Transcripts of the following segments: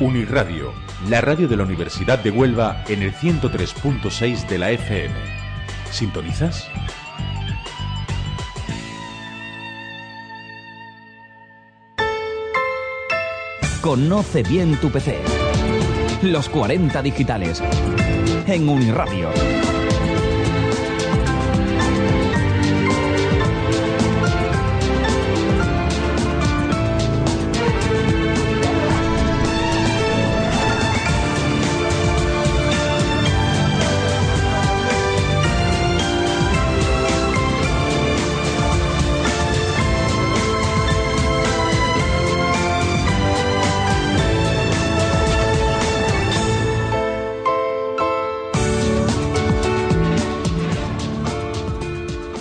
Unirradio, la radio de la Universidad de Huelva en el 103.6 de la FM. ¿Sintonizas? Conoce bien tu PC. Los 40 digitales. En Uniradio.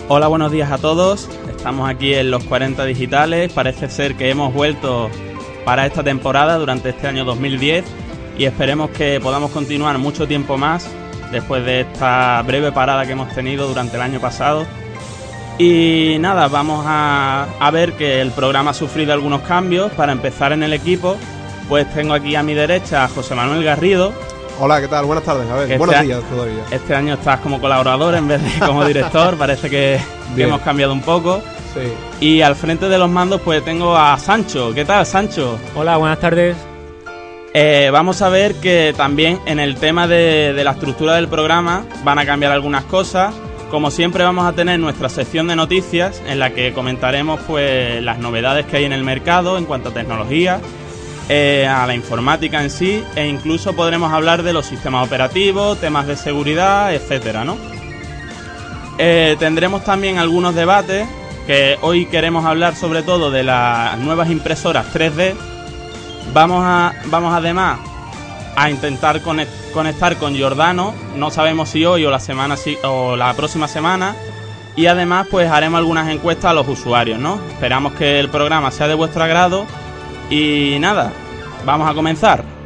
Hola, buenos días a todos. Estamos aquí en los 40 digitales. Parece ser que hemos vuelto para esta temporada durante este año 2010 y esperemos que podamos continuar mucho tiempo más después de esta breve parada que hemos tenido durante el año pasado. Y nada, vamos a, a ver que el programa ha sufrido algunos cambios. Para empezar en el equipo, pues tengo aquí a mi derecha a José Manuel Garrido, Hola, ¿qué tal? Buenas tardes. A ver, Este buenos días todavía. Este año estás como colaborador en vez de como director, parece que, hemos cambiado un poco. Sí. Y al frente de los mandos pues tengo a Sancho. ¿Qué tal, Sancho? Hola, buenas tardes. Eh, vamos a ver que también en el tema de, de la estructura del programa van a cambiar algunas cosas. Como siempre vamos a tener nuestra sección de noticias en la que comentaremos pues las novedades que hay en el mercado en cuanto a tecnología, eh, a la informática en sí e incluso podremos hablar de los sistemas operativos, temas de seguridad, etcétera, ¿no? Eh, tendremos también algunos debates que hoy queremos hablar sobre todo de las nuevas impresoras 3D Vamos a vamos además a intentar conec- conectar con Giordano, no sabemos si hoy o la semana o la próxima semana y además pues haremos algunas encuestas a los usuarios, ¿no? Esperamos que el programa sea de vuestro agrado y nada, vamos a comenzar.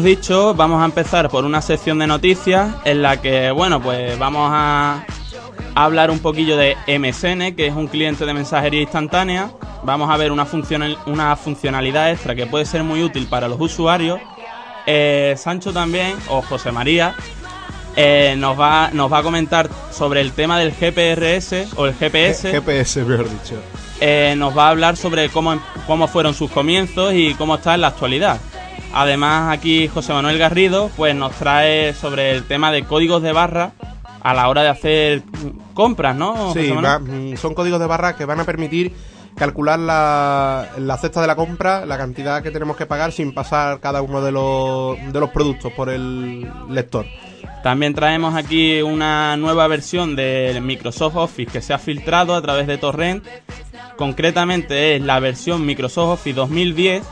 Hemos dicho, vamos a empezar por una sección de noticias en la que, bueno, pues vamos a hablar un poquillo de MSN, que es un cliente de mensajería instantánea. Vamos a ver una, funcional- una funcionalidad extra que puede ser muy útil para los usuarios. Eh, Sancho también, o José María, eh, nos, va, nos va a comentar sobre el tema del GPRS o el GPS. GPS, mejor dicho. Eh, nos va a hablar sobre cómo, cómo fueron sus comienzos y cómo está en la actualidad. Además, aquí José Manuel Garrido pues nos trae sobre el tema de códigos de barra a la hora de hacer compras, ¿no? Sí, va- mm, son códigos de barra que van a permitir calcular la, la cesta de la compra, la cantidad que tenemos que pagar sin pasar cada uno de los, de los productos por el lector. También traemos aquí una nueva versión de Microsoft Office que se ha filtrado a través de Torrent. Concretamente es la versión Microsoft Office 2010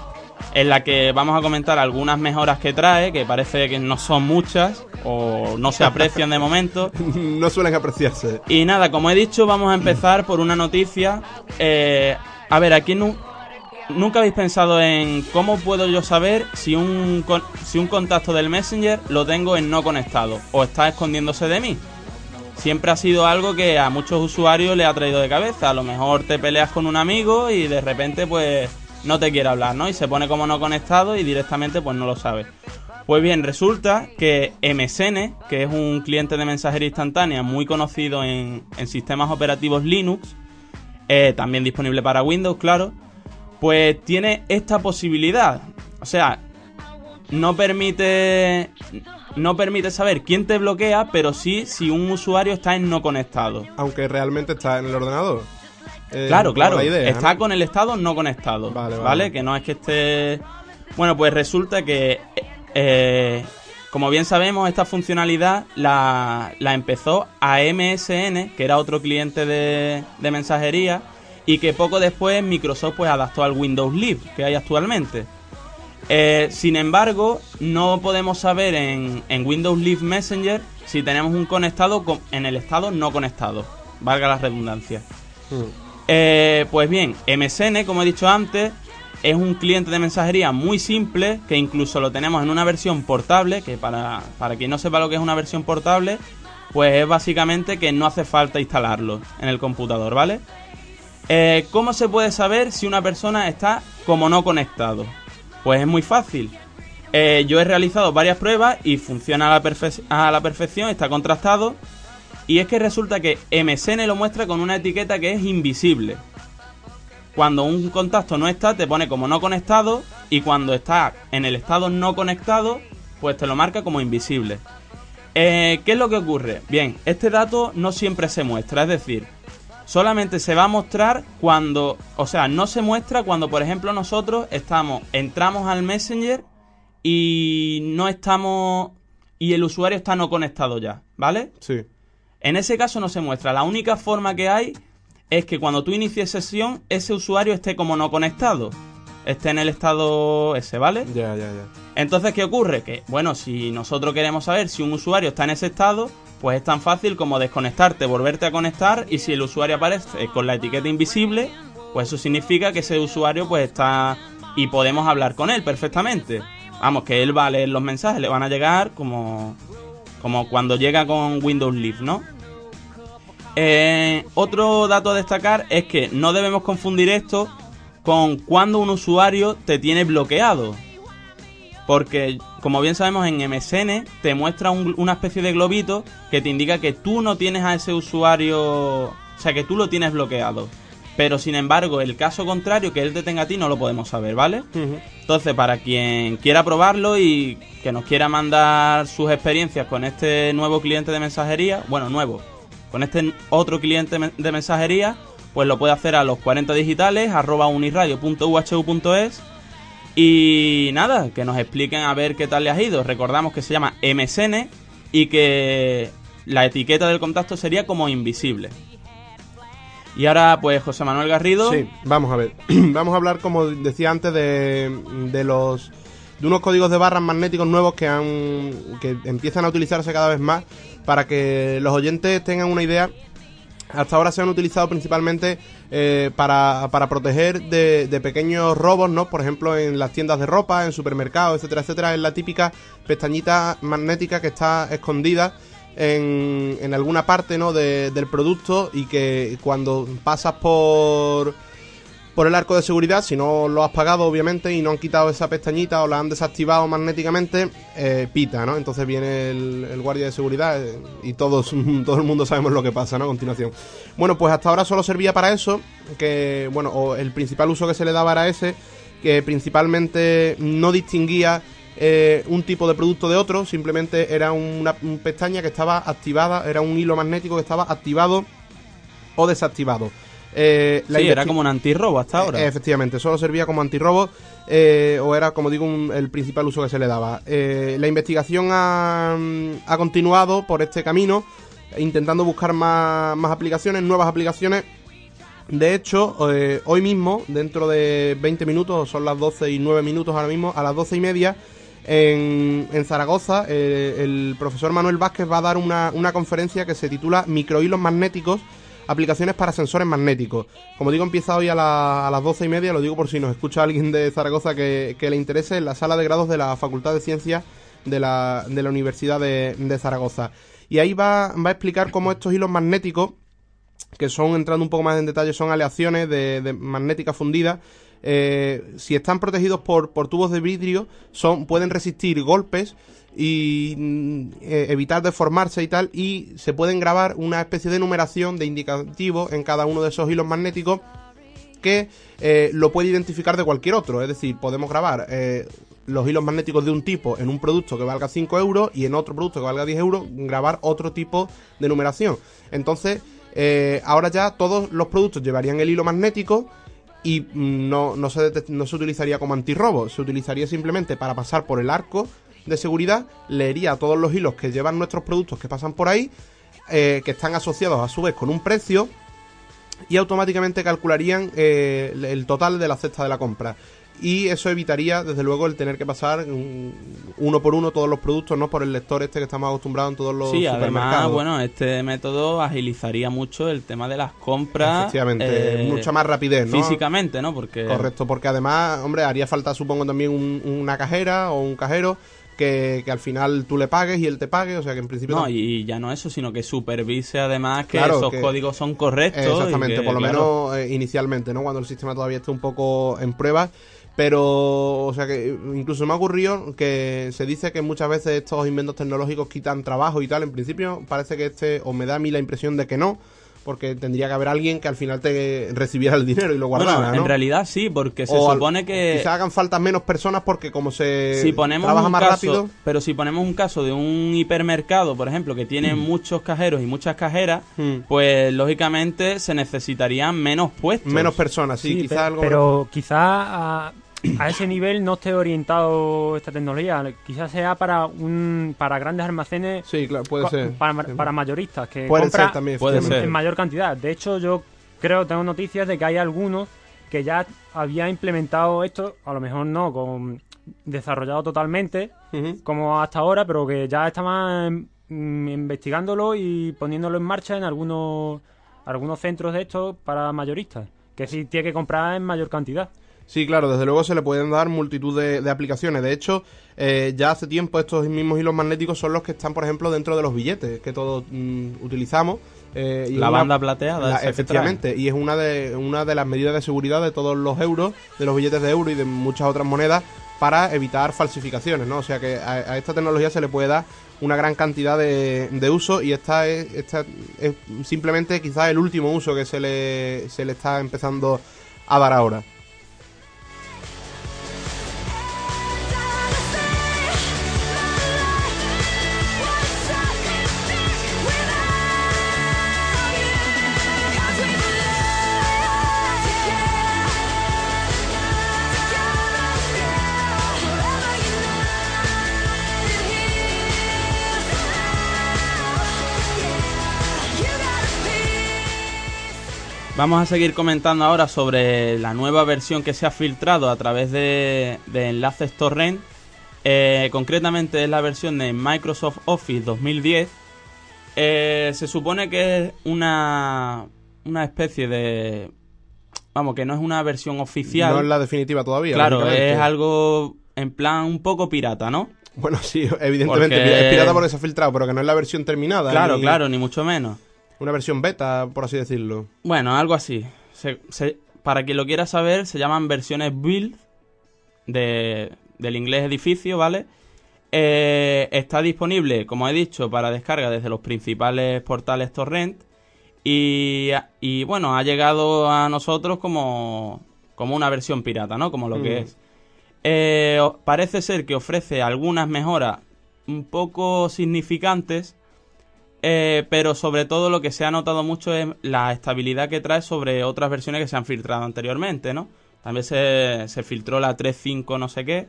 en la que vamos a comentar algunas mejoras que trae, que parece que no son muchas o no se aprecian de momento. no suelen apreciarse. Y nada, como he dicho, vamos a empezar por una noticia. Eh, a ver, aquí nu- nunca habéis pensado en cómo puedo yo saber si un, con- si un contacto del Messenger lo tengo en no conectado o está escondiéndose de mí. Siempre ha sido algo que a muchos usuarios le ha traído de cabeza. A lo mejor te peleas con un amigo y de repente pues no te quiere hablar, ¿no? Y se pone como no conectado y directamente pues no lo sabes. Pues bien, resulta que MSN, que es un cliente de mensajería instantánea muy conocido en, en sistemas operativos Linux, eh, también disponible para Windows, claro, pues tiene esta posibilidad. O sea, no permite no permite saber quién te bloquea, pero sí si un usuario está en no conectado. Aunque realmente está en el ordenador. Eh, Claro, claro. la idea, está ¿no? con el estado no conectado. Vale, Vale, vale. Que no es que esté. Bueno, pues resulta que eh, Como bien sabemos, esta funcionalidad la, la empezó a MSN, que era otro cliente de, de mensajería, y que poco después Microsoft pues adaptó al Windows Live que hay actualmente. Eh, sin embargo, no podemos saber en, en Windows Live Messenger si tenemos un conectado con- en el estado no conectado, valga la redundancia. Mm. Eh, pues bien, MSN, como he dicho antes, es un cliente de mensajería muy simple, que incluso lo tenemos en una versión portable, que para, para quien no sepa lo que es una versión portable, pues es básicamente que no hace falta instalarlo en el computador, ¿vale? Eh, ¿Cómo se puede saber si una persona está como no conectado? Pues es muy fácil. Eh, yo he realizado varias pruebas y funciona a la, perfe- a la perfección, está contrastado. Y es que resulta que MSN lo muestra con una etiqueta que es invisible. Cuando un contacto no está, te pone como no conectado. Y cuando está en el estado no conectado, pues te lo marca como invisible. Eh, ¿Qué es lo que ocurre? Bien, este dato no siempre se muestra, es decir, solamente se va a mostrar cuando, o sea, no se muestra cuando, por ejemplo, nosotros estamos, entramos al Messenger y no estamos, y el usuario está no conectado ya, ¿vale? Sí. En ese caso no se muestra. La única forma que hay es que cuando tú inicies sesión, ese usuario esté como no conectado. Esté en el estado ese, ¿vale? Ya, ya, ya. Entonces, ¿qué ocurre? Que, bueno, si nosotros queremos saber si un usuario está en ese estado, pues es tan fácil como desconectarte, volverte a conectar y si el usuario aparece con la etiqueta invisible, pues eso significa que ese usuario pues está y podemos hablar con él perfectamente. Vamos, que él va a leer los mensajes, le van a llegar como, como cuando llega con Windows Live, ¿no? Eh, otro dato a destacar es que no debemos confundir esto con cuando un usuario te tiene bloqueado. Porque, como bien sabemos, en MSN te muestra un- una especie de globito que te indica que tú no tienes a ese usuario, o sea, que tú lo tienes bloqueado. Pero, sin embargo, el caso contrario, que él te tenga a ti, no lo podemos saber, ¿vale? Entonces, para quien quiera probarlo y que nos quiera mandar sus experiencias con este nuevo cliente de mensajería, bueno, nuevo, con este otro cliente de mensajería, pues lo puede hacer a los 40 digitales, arroba uniradio.uhu.es y nada, que nos expliquen a ver qué tal le ha ido. Recordamos que se llama MSN y que la etiqueta del contacto sería como invisible. Y ahora, pues José Manuel Garrido. Sí, vamos a ver. vamos a hablar, como decía antes, de, de los de unos códigos de barras magnéticos nuevos que han que empiezan a utilizarse cada vez más para que los oyentes tengan una idea. Hasta ahora se han utilizado principalmente eh, para, para proteger de, de pequeños robos, ¿no? Por ejemplo, en las tiendas de ropa, en supermercados, etcétera, etcétera. Es la típica pestañita magnética que está escondida en, en alguna parte ¿no? de- del producto y que cuando pasas por, por el arco de seguridad, si no lo has pagado obviamente y no han quitado esa pestañita o la han desactivado magnéticamente, eh, pita, ¿no? Entonces viene el, guardia de seguridad eh, y todos, todo el mundo sabemos lo que pasa, ¿no? A continuación. Bueno, pues hasta ahora solo servía para eso, que, bueno, o el principal uso que se le daba era ese, que principalmente no distinguía eh, un tipo de producto de otro, simplemente era una, un pestaña que estaba activada, era un hilo magnético que estaba activado o desactivado. Eh, la Sí, era como un antirrobo hasta ahora. eh, efectivamente, solo servía como antirrobo eh, o era, como digo, un- el principal uso que se le daba. La investigación ha, ha continuado por este camino, intentando buscar más, más aplicaciones, nuevas aplicaciones. De hecho, hoy mismo, dentro de 20 minutos, son las 12 y 9 minutos ahora mismo, a las 12 y media, en, en Zaragoza, eh, el profesor Manuel Vázquez va a dar una, una conferencia que se titula Microhilos magnéticos aplicaciones para sensores magnéticos. Como digo, empieza hoy a, la- las doce y media, lo digo por si nos escucha alguien de Zaragoza que, que le interese, en la sala de grados de la Facultad de Ciencias de la, de la Universidad de, de Zaragoza. Y ahí va, va a explicar cómo estos hilos magnéticos, que son, entrando un poco más en detalle, son aleaciones de, de magnética fundida, eh, si están protegidos por, por tubos de vidrio, son, pueden resistir golpes y mm, eh, evitar deformarse y tal, y se pueden grabar una especie de numeración de indicativo en cada uno de esos hilos magnéticos que eh, lo puede identificar de cualquier otro. Es decir, podemos grabar los hilos magnéticos de un tipo en un producto que valga 5 euros y en otro producto que valga 10 euros grabar otro tipo de numeración. Entonces, ahora ya todos los productos llevarían el hilo magnético y no, no, se, no se utilizaría como antirrobo, se utilizaría simplemente para pasar por el arco de seguridad leería todos los hilos que llevan nuestros productos que pasan por ahí, eh, que están asociados a su vez con un precio y automáticamente calcularían eh, el total de la cesta de la compra. Y eso evitaría, desde luego, el tener que pasar uno por uno todos los productos, no por el lector este que estamos acostumbrados en todos los Sí, supermercados. además, bueno, este método agilizaría mucho el tema de las compras. Efectivamente, eh, mucha más rapidez, ¿no? Físicamente, ¿no? Porque Correcto, porque además, hombre, haría falta, supongo, también un- una cajera o un cajero que, que al final tú le pagues y él te pague, o sea que en principio... No, y ya no eso, sino que supervise además que Claro, esos que- códigos son correctos. Exactamente, que, por lo claro, menos eh, inicialmente, ¿no? Cuando el sistema todavía esté un poco en pruebas. Pero, o sea que incluso me ha ocurrido que se dice que muchas veces estos inventos tecnológicos quitan trabajo y tal. En principio parece que este, o me da a mí la impresión de que no, porque tendría que haber alguien que al final te recibiera el dinero y lo Bueno, guardara, ¿no? en realidad sí, porque se O al- supone que Quizá hagan falta menos personas porque como se si ponemos trabaja un más caso, rápido... pero si ponemos un caso de un hipermercado, por ejemplo, que tiene muchos cajeros y muchas cajeras, Mm. pues lógicamente se necesitarían menos puestos. Menos personas, sí, Sí, quizá pe- algo... pero quizá a, a ese nivel no esté orientado esta tecnología. Quizás sea para un para grandes almacenes, Sí, claro, puede ser. para, mayoristas que Puede compran ser también, puede en, ser. en mayor cantidad. De hecho, yo creo tengo noticias de que hay algunos que ya había implementado esto, a lo mejor no con desarrollado totalmente como hasta ahora, pero que ya estaban mm, investigándolo y poniéndolo en marcha en algunos algunos centros de estos para mayoristas, que sí tiene que comprar en mayor cantidad. Sí, claro, desde luego se le pueden dar multitud de, de aplicaciones. De hecho, eh, ya hace tiempo estos mismos hilos magnéticos son los que están, por ejemplo, dentro de los billetes que todos mm, utilizamos. eh, y La una- banda plateada. la- efectivamente, y es una de, una de las medidas de seguridad de todos los euros, de los billetes de euro y de muchas otras monedas para evitar falsificaciones, ¿no? O sea que a, a esta tecnología se le puede dar una gran cantidad de, de uso y esta es, esta es simplemente quizás el último uso que se le, se le está empezando a dar ahora. Vamos a seguir comentando ahora sobre la nueva versión que se ha filtrado a través de, de enlaces torrent. Eh, concretamente es la versión de Microsoft Office 2010. Eh, se supone que es una, una especie de... Vamos, que no es una versión oficial. No es la definitiva todavía. claro, es algo en plan un poco pirata, ¿no? Bueno, sí, evidentemente. Porque- Es pirata porque se ha filtrado, pero que no es la versión terminada. Claro, ni claro, ni mucho menos. Una versión beta, por así decirlo. Bueno, algo así. Se- se- para quien lo quiera saber, se llaman versiones build de, del inglés edificio, ¿vale? Eh, está disponible, como he dicho, para descarga desde los principales portales torrent. Y, y, bueno, ha llegado a nosotros como, como una versión pirata, ¿no? Como lo que Mm. es. Eh, parece ser que ofrece algunas mejoras un poco significantes, eh, pero sobre todo lo que se ha notado mucho es la estabilidad que trae sobre otras versiones que se han filtrado anteriormente, ¿no? También se, se filtró la 3.5 no sé qué.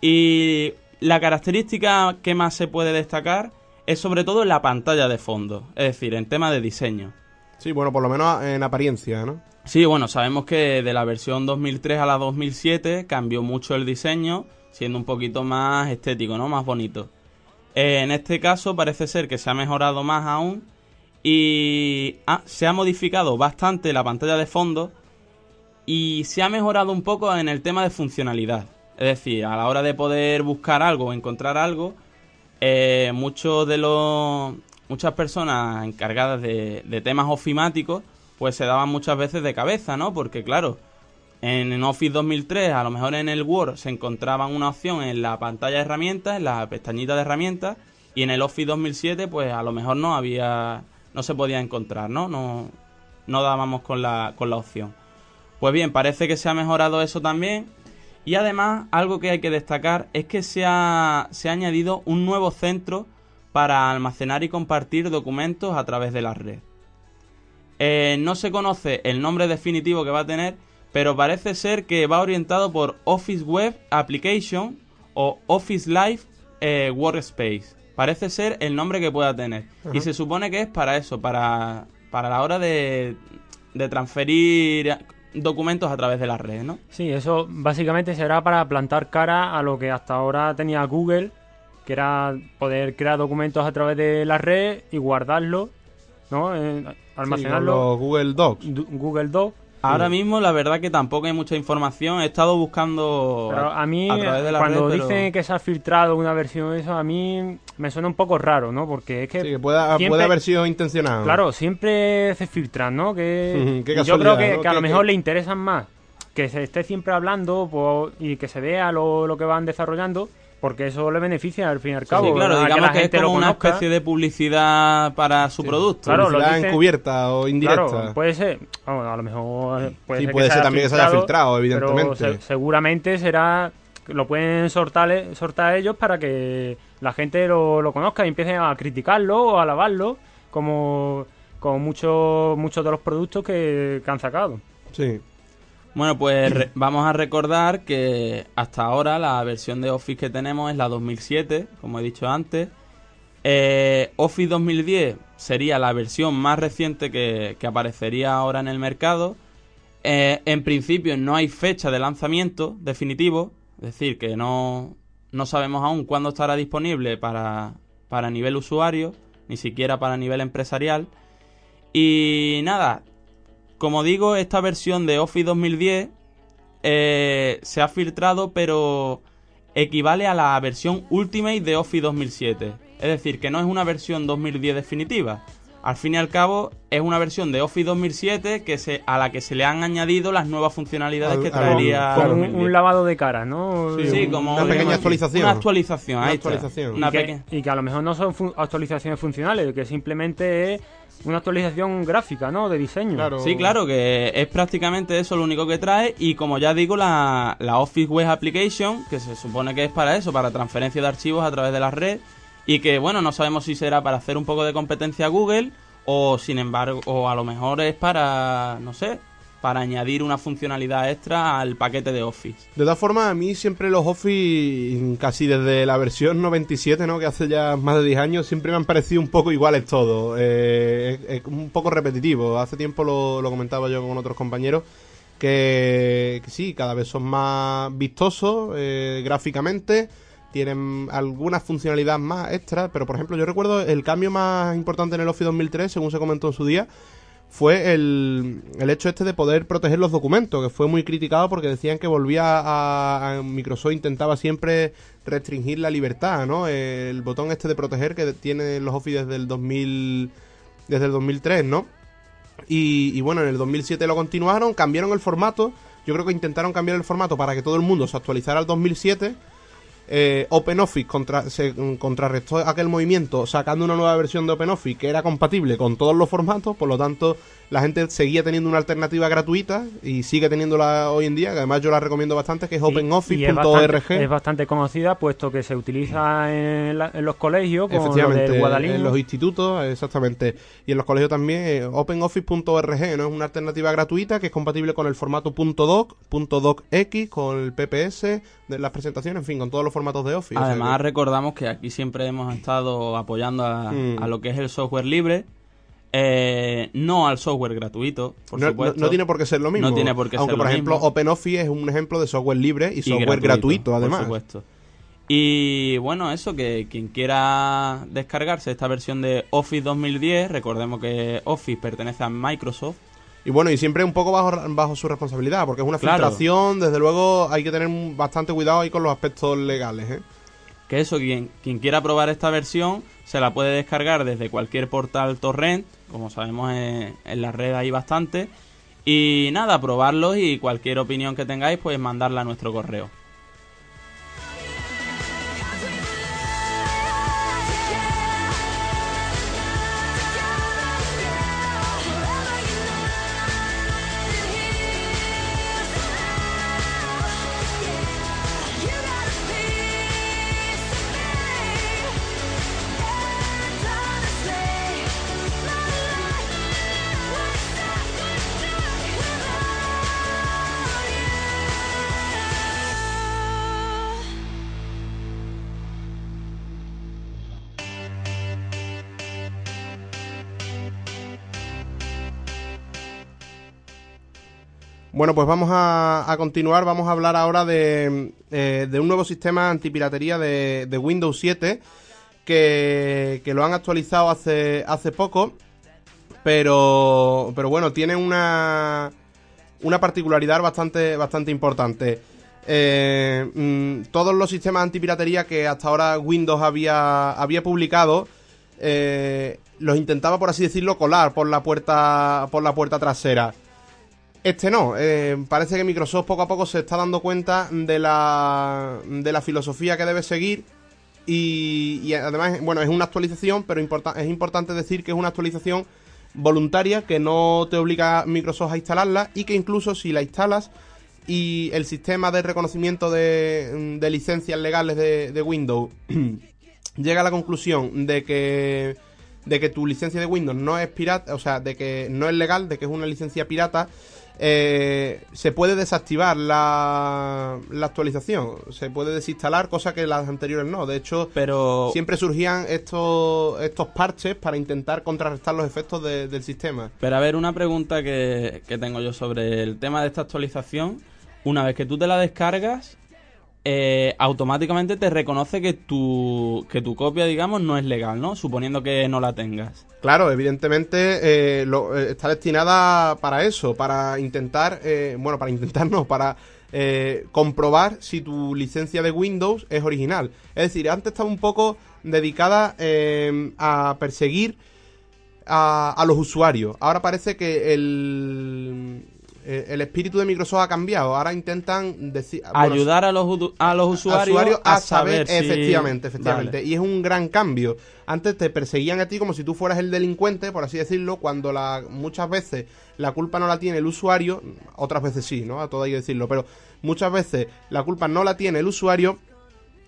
Y la característica que más se puede destacar es sobre todo en la pantalla de fondo, es decir, en tema de diseño. Sí, bueno, por lo menos en apariencia, ¿no? Sí, bueno, sabemos que de la versión 2003 a la 2007 cambió mucho el diseño, siendo un poquito más estético, ¿no? Más bonito. Eh, en este caso parece ser que se ha mejorado más aún y se ha modificado bastante la pantalla de fondo y se ha mejorado un poco en el tema de funcionalidad. Es decir, a la hora de poder buscar algo o encontrar algo, eh, muchos de los muchas personas encargadas de, de temas ofimáticos pues se daban muchas veces de cabeza, ¿no? Porque claro, en, Office 2003, a lo mejor en el Word se encontraban una opción en la pantalla de herramientas, en la pestañita de herramientas, y en el Office 2007 pues a lo mejor no había no se podía encontrar, ¿no? No no dábamos con la con la opción. Pues bien, parece que se ha mejorado eso también. Y además, algo que hay que destacar es que se ha, se ha añadido un nuevo centro para almacenar y compartir documentos a través de la red. Eh, no se conoce el nombre definitivo que va a tener, pero parece ser que va orientado por Office Web Application o Office Live eh, Workspace. Parece ser el nombre que pueda tener. Y se supone que es para eso, para, para la hora de, de transferir documentos a través de la red, ¿no? Sí, eso básicamente será para plantar cara a lo que hasta ahora tenía Google, que era poder crear documentos a través de la red y guardarlos, ¿no? Eh, Sí, con almacenarlos. los Google Docs. Google Doc. Ahora mismo la verdad que tampoco hay mucha información. He estado buscando Pero a mí, través de la cuando red, pero- dicen que se ha filtrado una versión de eso, a mí me suena un poco raro, ¿no? Porque es que, Sí, que pueda- siempre- puede haber sido intencionado. claro, siempre se filtran, ¿no? Que qué yo creo que, ¿no? que a lo mejor le interesan más que se esté siempre hablando pues, y que se vea lo, lo que van desarrollando, porque eso le beneficia al fin y al cabo. Sí, claro, digamos que, es gente lo como una especie de publicidad para su producto. Claro, lo Publicidad dicen- encubierta o indirecta. Claro, puede ser, a lo mejor puede Sí, ser, puede que ser también que se haya filtrado, evidentemente. Pero se- seguramente será lo pueden sortar, sortar ellos para que la gente lo, lo conozca y empiece a criticarlo o a alabarlo como, como muchos muchos de los productos que, que han sacado. Sí. Bueno, pues vamos a recordar que hasta ahora la versión de Office que tenemos es la 2007, como he dicho antes. Eh, Office 2010 sería la versión más reciente que, que aparecería ahora en el mercado. Eh, en principio no hay fecha de lanzamiento definitivo, es decir, que no, no sabemos aún cuándo estará disponible para, para nivel usuario, ni siquiera para nivel empresarial. Y nada, como digo, esta versión de Office 2010 eh, se ha filtrado, pero equivale a la versión Ultimate de Office 2007. Es decir, que no es una versión 2010 definitiva. Al fin y al cabo, es una versión de Office 2007 que se, a la que se le han añadido las nuevas funcionalidades Al- que al- traería. Claro, un, 2010. un lavado de cara, ¿no? Sí, Sí, un- como una pequeña actualización. Una actualización, Una ahí está. actualización. Una y, que, y que a lo mejor no son actualizaciones funcionales, que simplemente es una actualización gráfica, ¿no? De diseño. Claro. Sí, claro, que es prácticamente eso lo único que trae y como ya digo, la, la Office Web Application, que se supone que es para eso, para transferencia de archivos a través de la red y que bueno, no sabemos si será para hacer un poco de competencia a Google o sin embargo, o a lo mejor es para, no sé, para añadir una funcionalidad extra al paquete de Office. De todas formas, a mí siempre los Office, casi desde la versión 97, ¿no? que hace ya más de 10 años, siempre me han parecido un poco iguales todos. Eh, es, un poco repetitivo. Hace tiempo lo, comentaba yo con otros compañeros. Que, que sí, cada vez son más vistosos eh, gráficamente. Tienen algunas funcionalidades más extras. Pero por ejemplo, yo recuerdo el cambio más importante en el Office 2003, según se comentó en su día, fue el, el hecho este de poder proteger los documentos, que fue muy criticado porque decían que volvía a, Microsoft intentaba siempre restringir la libertad, ¿no? El botón este de proteger que tiene los Office desde el 2000 desde el 2003, ¿no? Y, y bueno, en el 2007 lo continuaron, cambiaron el formato. Yo creo que intentaron cambiar el formato para que todo el mundo se actualizara al 2007. Eh, OpenOffice contra, se mm, contrarrestó aquel movimiento sacando una nueva versión de OpenOffice que era compatible con todos los formatos, por lo tanto la gente seguía teniendo una alternativa gratuita y sigue teniéndola hoy en día, que además yo la recomiendo bastante, que es openoffice.org. Es bastante conocida puesto que se utiliza en, la- en los colegios Efectivamente, Guadalino. en los institutos, exactamente. Y en los colegios también, eh, openoffice.org, ¿no? Es una alternativa gratuita que es compatible con el formato .doc, .docx, con el PPS, de las presentaciones, en fin, con todos los formatos de Office. o sea Además, que- recordamos que aquí siempre hemos estado apoyando a, Mm. a lo que es el software libre, eh, no al software gratuito, por no, supuesto. no tiene por qué ser lo mismo. No tiene por qué Aunque, ser por lo ejemplo. OpenOffice es un ejemplo de software libre y Y software gratuito, por además. supuesto. Y bueno, eso, que quien quiera descargarse esta versión de Office 2010, recordemos que Office pertenece a Microsoft. Y bueno, y siempre un poco bajo, bajo su responsabilidad, porque es una Claro. filtración, desde luego hay que tener bastante cuidado ahí con los aspectos legales, ¿eh? Que eso, quien, quien quiera probar esta versión, se la puede descargar desde cualquier portal torrent, como sabemos en, en la red hay bastante. Y nada, probarlos y cualquier opinión que tengáis, pues mandarla a nuestro correo. Bueno, pues vamos a, continuar. Vamos a hablar ahora de, eh, de un nuevo sistema antipiratería de, de Windows 7 que, que lo han actualizado hace, poco. Pero, pero bueno, tiene una, una particularidad bastante, bastante importante. Eh, mm, todos los sistemas antipiratería que hasta ahora Windows había, había publicado eh, los intentaba, por así decirlo, colar por la puerta, por la puerta trasera. Este no, eh, parece que Microsoft poco a poco se está dando cuenta de la, de la filosofía que debe seguir y, además, bueno, es una actualización, pero es importante decir que es una actualización voluntaria que no te obliga Microsoft a instalarla y que incluso si la instalas y el sistema de reconocimiento de, de licencias legales de, de Windows llega a la conclusión de que de que tu licencia de Windows no es pirata, o sea, de que no es legal, de que es una licencia pirata, eh, se puede desactivar la, la actualización, se puede desinstalar, cosa que las anteriores no. De hecho, Pero siempre surgían estos, estos parches para intentar contrarrestar los efectos de- del sistema. Pero a ver, una pregunta que, que tengo yo sobre el tema de esta actualización. Una vez que tú te la descargas, eh, automáticamente te reconoce que tu, que tu copia, digamos, no es legal, ¿no? Suponiendo que no la tengas. Claro, evidentemente eh, eh, está destinada para eso, para intentar, bueno, para intentar no, para comprobar si tu licencia de Windows es original. Es decir, antes estaba un poco dedicada a perseguir a, a los usuarios. Ahora parece que el, eh, el espíritu de Microsoft ha cambiado. Ahora intentan decir... bueno, Ayudar a los, a los usuarios, a, saber, si- efectivamente, efectivamente. Vale. Y es un gran cambio. Antes te perseguían a ti como si tú fueras el delincuente, por así decirlo, cuando la, muchas veces la culpa no la tiene el usuario, otras veces sí, ¿no? A todo hay que decirlo, pero muchas veces la culpa no la tiene el usuario,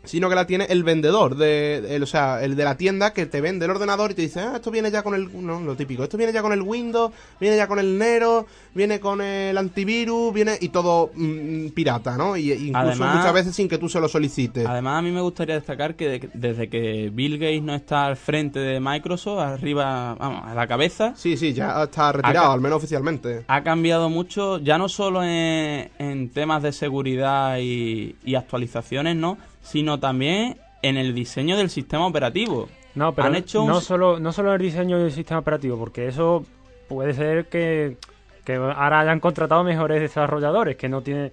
sino que la tiene el vendedor, de, el- o sea, el de la tienda que te vende el ordenador y te dice, ah, esto viene ya con el, no, lo típico, esto viene ya con el Windows, viene ya con el Nero, viene con el antivirus, viene y todo mm, pirata, ¿no? Y, incluso Además- muchas veces sin que tú se lo solicites. Además, a mí me gustaría destacar que de- desde que Bill Gates no está al frente de Microsoft, arriba, vamos, a la cabeza, Sí, sí, ya está retirado, al menos oficialmente. ha cambiado mucho, ya no solo en, en temas de seguridad y, y actualizaciones, ¿no? Sino también en el diseño del sistema operativo. No, pero Han hecho no, solo, no solo el diseño del sistema operativo, porque eso puede ser que, que ahora hayan contratado mejores desarrolladores, que no tiene...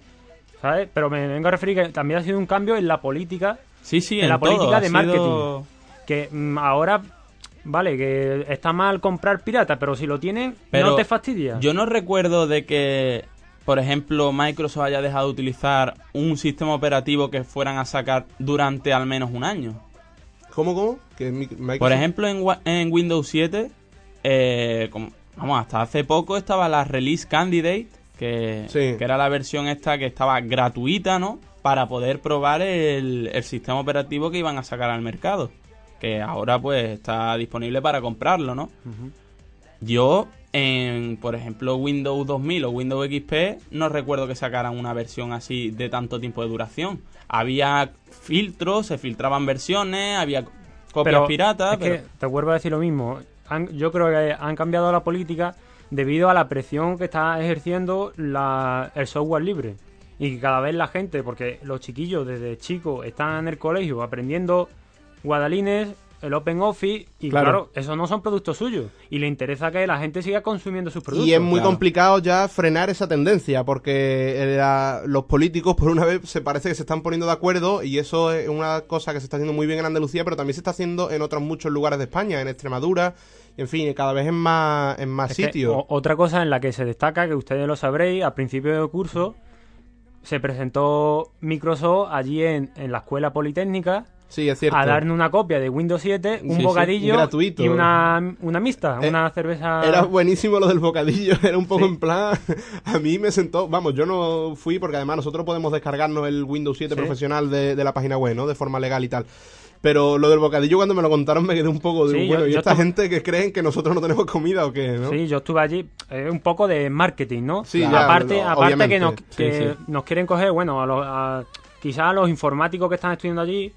¿Sabes? Pero me vengo a referir que también ha sido un cambio en la política, Sí, sí, En en, la todo, política ha de sido- marketing. que mm, ahora... Vale, que está mal comprar pirata, pero si lo tienen, Pero no te fastidia. Yo no recuerdo de que, por ejemplo, Microsoft haya dejado de utilizar un sistema operativo que fueran a sacar durante al menos un año. ¿Cómo, cómo? Que mi- Microsoft- Por ejemplo, en, Windows 7, eh, como- vamos, hasta hace poco estaba la Release Candidate, que, Sí. que era la versión esta que estaba gratuita, ¿no? Para poder probar el, el sistema operativo que iban a sacar al mercado. Que ahora pues está disponible para comprarlo, ¿no? Yo, en, por ejemplo, Windows 2000 o Windows XP, no recuerdo que sacaran una versión así de tanto tiempo de duración. Había filtros, se filtraban versiones, había copias pero piratas, es pero... que te vuelvo a decir lo mismo. Han- yo creo que han cambiado la política debido a la presión que está ejerciendo la- el software libre. Y que cada vez la gente, porque los chiquillos desde chicos están en el colegio aprendiendo Guadalines, el Open Office, y Claro. claro, esos no son productos suyos. Y le interesa que la gente siga consumiendo sus productos. Y es muy claro. complicado ya frenar esa tendencia, porque eh, la- los políticos por una vez se parece que se están poniendo de acuerdo y eso es una cosa que se está haciendo muy bien en Andalucía, pero también se está haciendo en otros muchos lugares de España, en Extremadura, y en fin, cada vez en más, en más Es que sitios. o- otra cosa en la que se destaca, que ustedes lo sabréis, al principio del curso se presentó Microsoft allí en, en la escuela politécnica Sí, es cierto. a darnos una copia de Windows 7, un Sí, bocadillo gratuito. y una, una mixta, Eh, una cerveza. Era buenísimo lo del bocadillo, era un poco en plan, a mí me sentó, vamos, yo no fui porque además nosotros podemos descargarnos el Windows 7 Sí. profesional de, de la página web, ¿no? De forma legal y tal. Pero lo del bocadillo cuando me lo contaron me quedé un poco de, Sí, bueno, yo- ¿y esta gente que creen que nosotros no tenemos comida o qué, no? Sí, yo estuve allí, eh, un poco de marketing, ¿no? Sí, aparte, no, aparte que, nos, Sí, que sí. nos quieren coger, bueno, a los, a- quizás a los informáticos que están estudiando allí.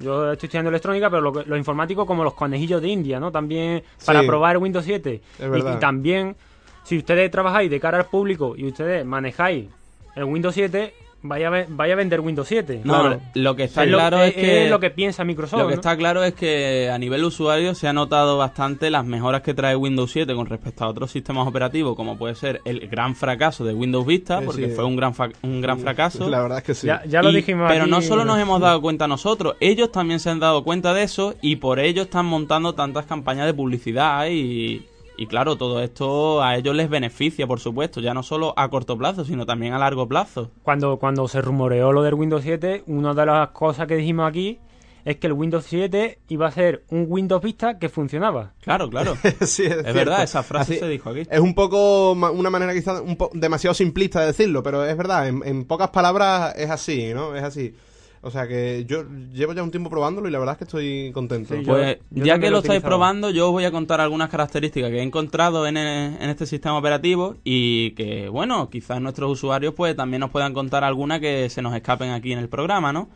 Yo estoy estudiando electrónica, pero lo los informáticos como los conejillos de India, ¿no? También para Sí. probar Windows 7. Es Y- y también si ustedes trabajáis de cara al público y ustedes manejáis el Windows 7, vaya a, ve- vaya a vender Windows 7. No, Claro. lo que está Es lo- claro es, que lo que piensa Microsoft. Lo que ¿no? está claro es que a nivel usuario se ha notado bastante las mejoras que trae Windows 7 con respecto a otros sistemas operativos, como puede ser el gran fracaso de Windows Vista, porque sí. fue un gran, fa- un gran fracaso. La verdad es que sí. Ya, ya lo Y- dijimos Pero aquí, no solo nos ¿no? hemos dado cuenta nosotros, ellos también se han dado cuenta de eso y por ello están montando tantas campañas de publicidad y, y claro, todo esto a ellos les beneficia, por supuesto, ya no solo a corto plazo, sino también a largo plazo. Cuando, cuando se rumoreó lo del Windows 7, una de las cosas que dijimos aquí es que el Windows 7 iba a ser un Windows Vista que funcionaba. Claro, claro. Sí, es, verdad, esa frase Así- se dijo aquí. Es un poco una manera quizás un po- demasiado simplista de decirlo, pero es verdad, en, en pocas palabras es así, ¿no? Es así. O sea que yo llevo ya un tiempo probándolo y la verdad es que estoy contento. Sí, Pues yo ya que lo estáis probando, yo os voy a contar algunas características que he encontrado en, el- en este sistema operativo y que, bueno, quizás nuestros usuarios pues también nos puedan contar alguna que se nos escapen aquí en el programa, ¿no?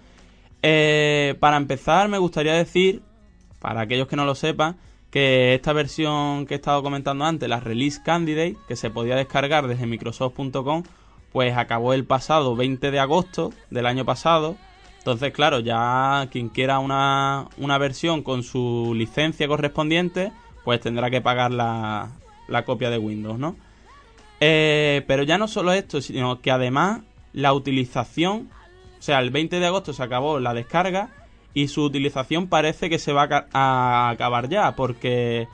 Eh, para empezar, me gustaría decir, para aquellos que no lo sepan, que esta versión que he estado comentando antes, la Release Candidate, que se podía descargar desde Microsoft.com, pues acabó el pasado 20 de agosto del año pasado. Entonces, claro, ya quien quiera una, una versión con su licencia correspondiente, pues tendrá que pagar la, la copia de Windows, ¿no? Eh, pero ya no solo esto, sino que además la utilización, o sea, el 20 de agosto se acabó la descarga y su utilización parece que se va a, a acabar ya, porque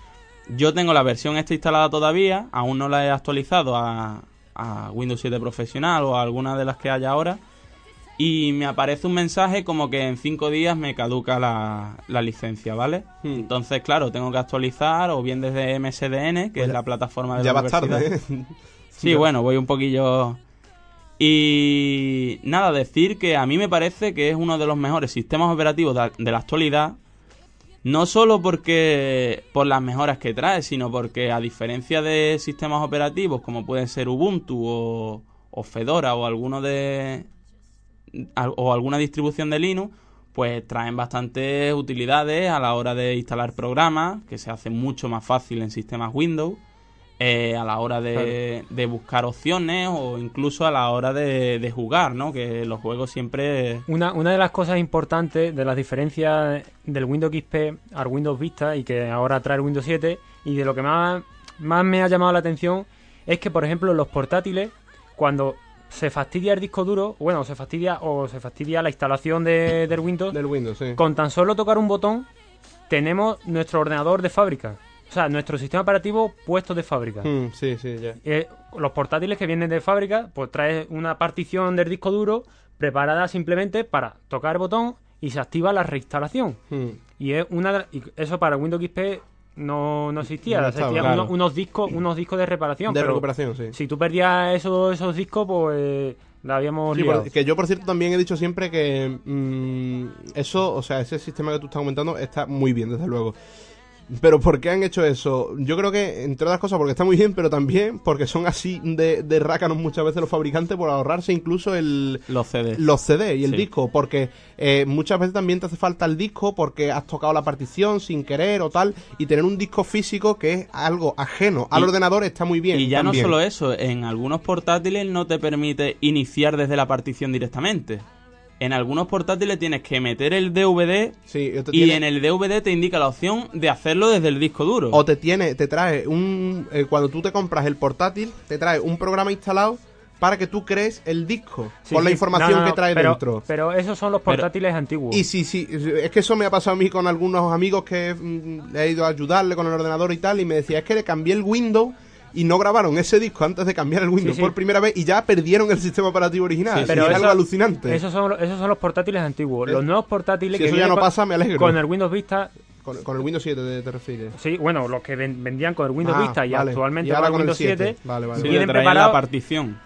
yo tengo la versión esta instalada todavía, aún no la he actualizado a, a Windows 7 Profesional o a alguna de las que hay ahora, y me aparece un mensaje como que en 5 días me caduca la, la licencia, ¿vale? Hmm. Entonces, claro, tengo que actualizar o bien desde MSDN, que Pues es ya- la plataforma de ya la vas universidad. tarde, ¿eh? Sí, Ya. bueno, voy un poquillo... Y nada, decir que a mí me parece que es uno de los mejores sistemas operativos de, de la actualidad, no solo porque por las mejoras que trae, sino porque a diferencia de sistemas operativos como pueden ser Ubuntu o, o Fedora o alguno de o alguna distribución de Linux, pues traen bastantes utilidades a la hora de instalar programas, que se hace mucho más fácil en sistemas Windows, eh, a la hora de, de buscar opciones o incluso a la hora de, de jugar, ¿no? Que los juegos siempre... Una, una de las cosas importantes de las diferencias del Windows XP al Windows Vista y que ahora trae el Windows 7 y de lo que más, más me ha llamado la atención es que, por ejemplo, los portátiles, cuando se fastidia el disco duro, bueno, se fastidia o se fastidia la instalación de, del Windows, Del Windows, sí. con tan solo tocar un botón tenemos nuestro ordenador de fábrica. O sea, nuestro sistema operativo puesto de fábrica. Mm, sí, sí, ya. Eh, los portátiles que vienen de fábrica, pues trae una partición del disco duro preparada simplemente para tocar el botón y se activa la reinstalación. Mm. Y es una y eso para Windows XP no, no existía. No estaba, unos, discos, unos discos de reparación. De pero recuperación, sí. Si tú perdías esos, esos discos, pues la habíamos Sí, liado. que yo, por cierto, también he dicho siempre que mm, eso, o sea, ese sistema que tú estás comentando está muy bien, desde luego. Pero ¿por qué han hecho eso? Yo creo que, entre otras cosas, porque está muy bien, pero también porque son así de, de rácanos muchas veces los fabricantes por ahorrarse incluso el, Los CDs. los CD y el Sí. disco, porque eh, muchas veces también te hace falta el disco porque has tocado la partición sin querer o tal, y tener un disco físico que es algo ajeno al Y- ordenador está muy bien. Y ya también. no solo eso, en algunos portátiles no te permite iniciar desde la partición directamente. En algunos portátiles tienes que meter el DVD Sí, y tiene- en el DVD te indica la opción de hacerlo desde el disco duro. O te tiene, te trae un. eh, cuando tú te compras el portátil, te trae un programa instalado para que tú crees el disco Sí, con la información No, no, no, que trae pero, dentro. Pero esos son los Pero- portátiles antiguos. Y sí, sí, es que eso me ha pasado a mí con algunos amigos que mm, he ido a ayudarle con el ordenador y tal, y me decía, es que le cambié el Windows y no grabaron ese disco antes de cambiar el Windows sí. por primera vez y ya perdieron el sistema operativo original. Sí, pero pero es algo alucinante. Esos son, esos son los portátiles antiguos. Eh, Los nuevos portátiles si que eso ya no con- pasa, me alegro. Con el Windows Vista, Con, con el Windows 7 te, te refieres. sí, bueno, los que ven- vendían con el Windows Ah, Vista y vale. actualmente Y ahora con el Windows 7, 7. Vale, vale. Vienen traen la preparados- partición.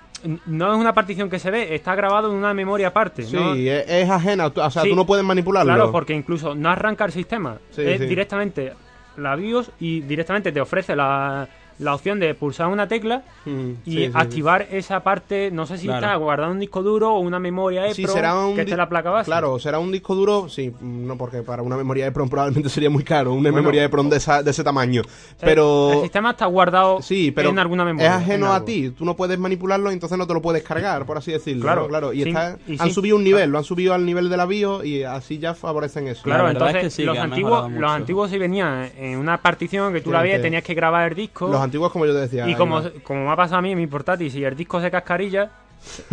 no es una partición que se ve, está grabado en una memoria aparte. Sí, ¿no? es, es ajena, o sea, Sí. tú no puedes manipularlo. Claro, porque incluso no arranca el sistema. Sí, es sí. directamente la BIOS y directamente te ofrece la, la opción de pulsar una tecla Mm, y sí, sí, sí. activar esa parte, no sé si Claro. está guardado en un disco duro o una memoria EPROM Sí, será un que esté la placa base. Claro, será un disco duro, sí, no porque para una memoria EPROM probablemente sería muy caro, una Bueno. memoria EPROM de, esa- de ese tamaño. O sea, pero el sistema está guardado sí, pero en alguna memoria. es ajeno en a ti, tú no puedes manipularlo, entonces no te lo puedes cargar, por así decirlo. Claro, ¿no? claro. Y, está- y han subido un nivel, lo han subido al nivel de la BIOS y así ya favorecen eso. Claro, es entonces que sí, los, antiguos, los antiguos sí venían en una partición que tú la veías y tenías que grabar el disco. Los antiguos, como yo te decía. y como, como me ha pasado a mí en mi portátil, si el disco se cascarilla,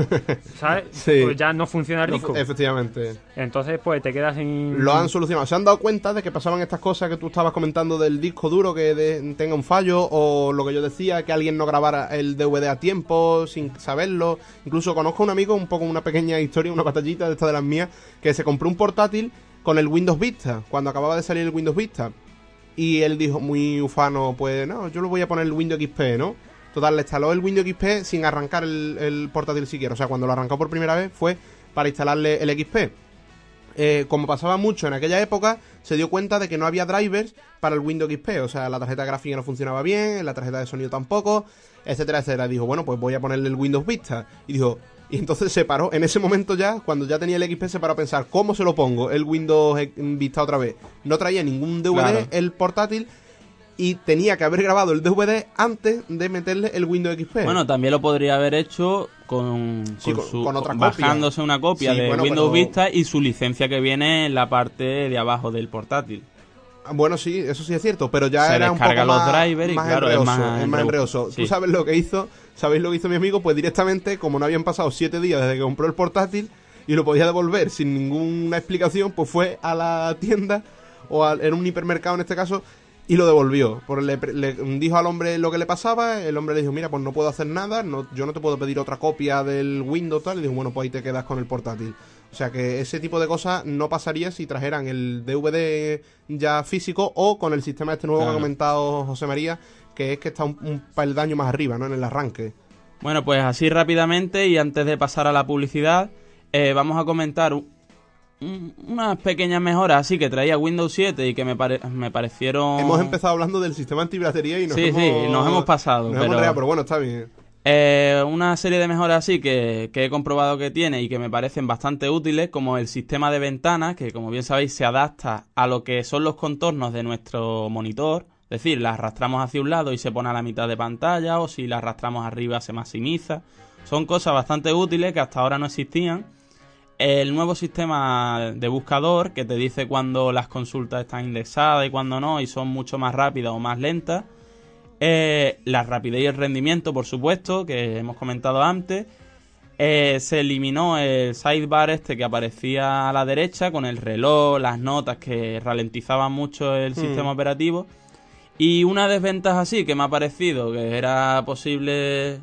¿sabes? Sí. Pues ya no funciona el disco. Efectivamente. Entonces, pues te quedas sin. Lo han solucionado. ¿Se han dado cuenta de que pasaban estas cosas que tú estabas comentando del disco duro que de- tenga un fallo? O lo que yo decía, que alguien no grabara el DVD a tiempo sin saberlo. Incluso conozco a un amigo, un poco una pequeña historia, una batallita de esta de las mías, que se compró un portátil con el Windows Vista, cuando acababa de salir el Windows Vista. Y él dijo, muy ufano, pues no, yo lo voy a poner el Windows XP, ¿no? Total, le instaló el Windows XP sin arrancar el, el portátil siquiera. O sea, cuando lo arrancó por primera vez fue para instalarle el XP. Eh, como pasaba mucho en aquella época, se dio cuenta de que no había drivers para el Windows XP. O sea, la tarjeta gráfica no funcionaba bien, la tarjeta de sonido tampoco, etcétera, etcétera. Dijo, bueno, pues voy a ponerle el Windows Vista. Y dijo, y entonces se paró, en ese momento ya, cuando ya tenía el XP, se paró a pensar, ¿cómo se lo pongo el Windows Vista otra vez? No traía ningún DVD, Claro. el portátil, y tenía que haber grabado el DVD antes de meterle el Windows XP. Bueno, también lo podría haber hecho con, Sí, con con- su- con otra copia. bajándose una copia Sí, de bueno, Windows pero- Vista y su licencia que viene en la parte de abajo del portátil. Bueno, sí, eso sí es cierto, pero ya Se era un poco los más, drivers y más claro, es enreoso, más es más enrebu- enreoso. sí. Tú sabes lo que hizo, sabéis lo que hizo mi amigo, pues directamente, como no habían pasado siete días desde que compró el portátil y lo podía devolver sin ninguna explicación, pues fue a la tienda o en un hipermercado en este caso y lo devolvió. Por le, le dijo al hombre lo que le pasaba, el hombre le dijo, mira, pues no puedo hacer nada, no, yo no te puedo pedir otra copia del Windows tal, y dijo, bueno, pues ahí te quedas con el portátil. O sea que ese tipo de cosas no pasaría si trajeran el DVD ya físico o con el sistema este nuevo que ha comentado José María, que es que está un, un peldaño más arriba, ¿no? En el arranque. Bueno, pues así rápidamente y antes de pasar a la publicidad, eh, vamos a comentar un- unas pequeñas mejoras así que traía Windows 7 y que me, pare- me parecieron... Hemos empezado hablando del sistema antibratería y nos Sí, hemos... sí, nos hemos pasado, Nos pero- hemos pero bueno, está bien. Eh, una serie de mejoras así que, que he comprobado que tiene y que me parecen bastante útiles, como el sistema de ventanas, que como bien sabéis se adapta a lo que son los contornos de nuestro monitor. Es decir, la arrastramos hacia un lado y se pone a la mitad de pantalla, o si la arrastramos arriba se maximiza. Son cosas bastante útiles que hasta ahora no existían. El nuevo sistema de buscador que te dice cuando las consultas están indexadas y cuando no, y son mucho más rápidas o más lentas. Eh, la rapidez y el rendimiento, por supuesto, que hemos comentado antes. Eh, se eliminó el sidebar este que aparecía a la derecha con el reloj, las notas que ralentizaban mucho el sistema operativo. Y una desventaja así que me ha parecido que era posible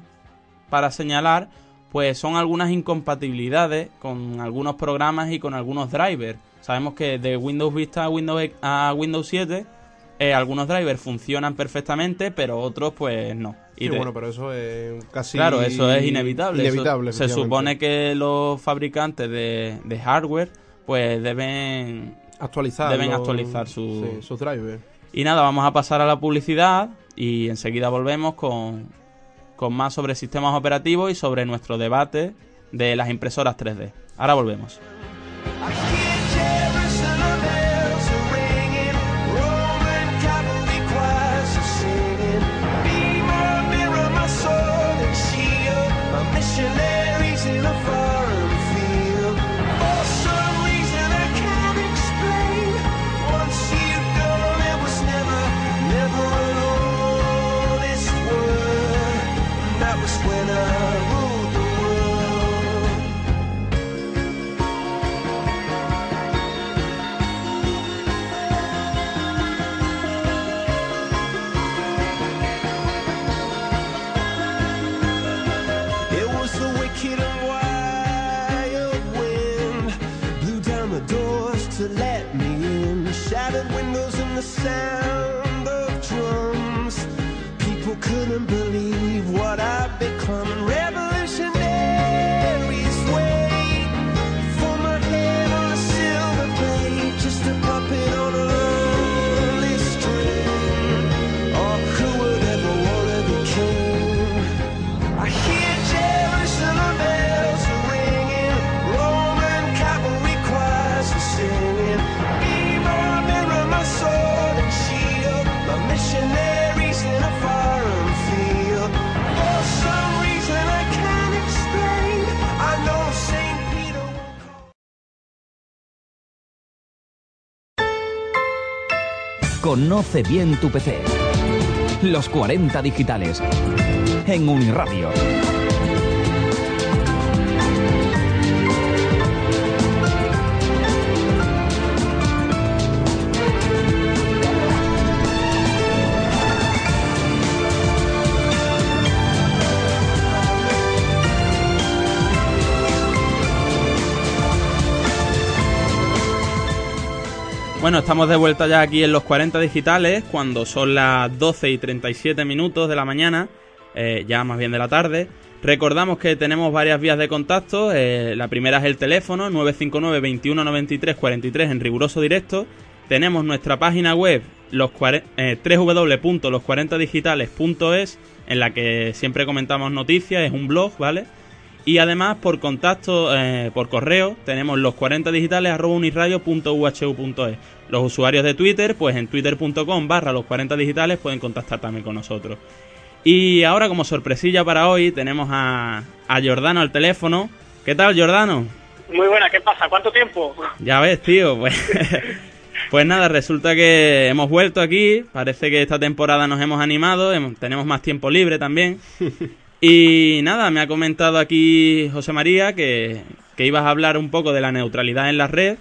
para señalar, pues son algunas incompatibilidades con algunos programas y con algunos drivers. Sabemos que de Windows Vista a Windows, a Windows 7 eh, algunos drivers funcionan perfectamente, pero otros pues no. Y Sí, bueno, pero eso es casi... Claro, eso es inevitable. Eso- se supone que los fabricantes de, de hardware pues deben... Actualizar deben los- actualizar su- sí, sus drivers. Y nada, vamos a pasar a la publicidad y enseguida volvemos con, con más sobre sistemas operativos y sobre nuestro debate de las impresoras 3D. Ahora volvemos. Conoce bien tu PC. Los 40 digitales. En Uniradio. Bueno, estamos de vuelta ya aquí en los 40 digitales, cuando son las 12 y 37 minutos de la mañana, eh, ya más bien de la tarde. Recordamos que tenemos varias vías de contacto. eh, la primera es el teléfono 959 21 93 43 en riguroso directo. Tenemos nuestra página web los eh, www.los40digitales.es en la que siempre comentamos noticias, es un blog, ¿vale? Y además por contacto, eh, por correo, tenemos los 40 digitales arroba uniradio.uhu.es. Los usuarios de Twitter, pues en twitter.com barra los 40 digitales pueden contactar también con nosotros. Y ahora como sorpresilla para hoy tenemos a, a Jordano al teléfono. ¿Qué tal Jordano? Muy buena, ¿qué pasa? ¿Cuánto tiempo? Ya ves, tío, pues, pues nada, resulta que hemos vuelto aquí, parece que esta temporada nos hemos animado, tenemos más tiempo libre también. Y nada, me ha comentado aquí José María que, que ibas a hablar un poco de la neutralidad en la red.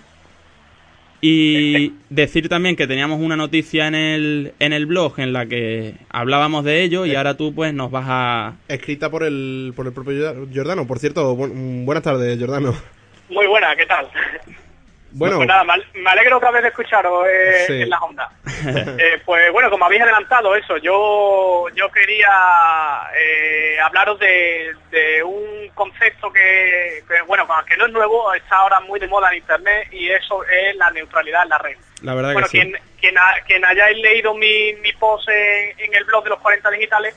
Y decir también que teníamos una noticia en el, en el blog en la que hablábamos de ello y ahora tú pues nos vas a... Escrita por el, por el propio Giordano. Por cierto, bu- buenas tardes, Giordano. Muy buena, ¿qué tal? Bueno, Pues nada, me al- me alegro otra vez de escucharos eh, Sí. en la onda. Eh, pues bueno, como habéis adelantado eso, yo yo quería eh, hablaros de, de un concepto que, que, bueno, que no es nuevo, está ahora muy de moda en Internet y eso es la neutralidad en la red. la verdad Bueno, que sí. quien, quien, ha- quien hayáis leído mi, mi post en, en el blog de los 40 digitales,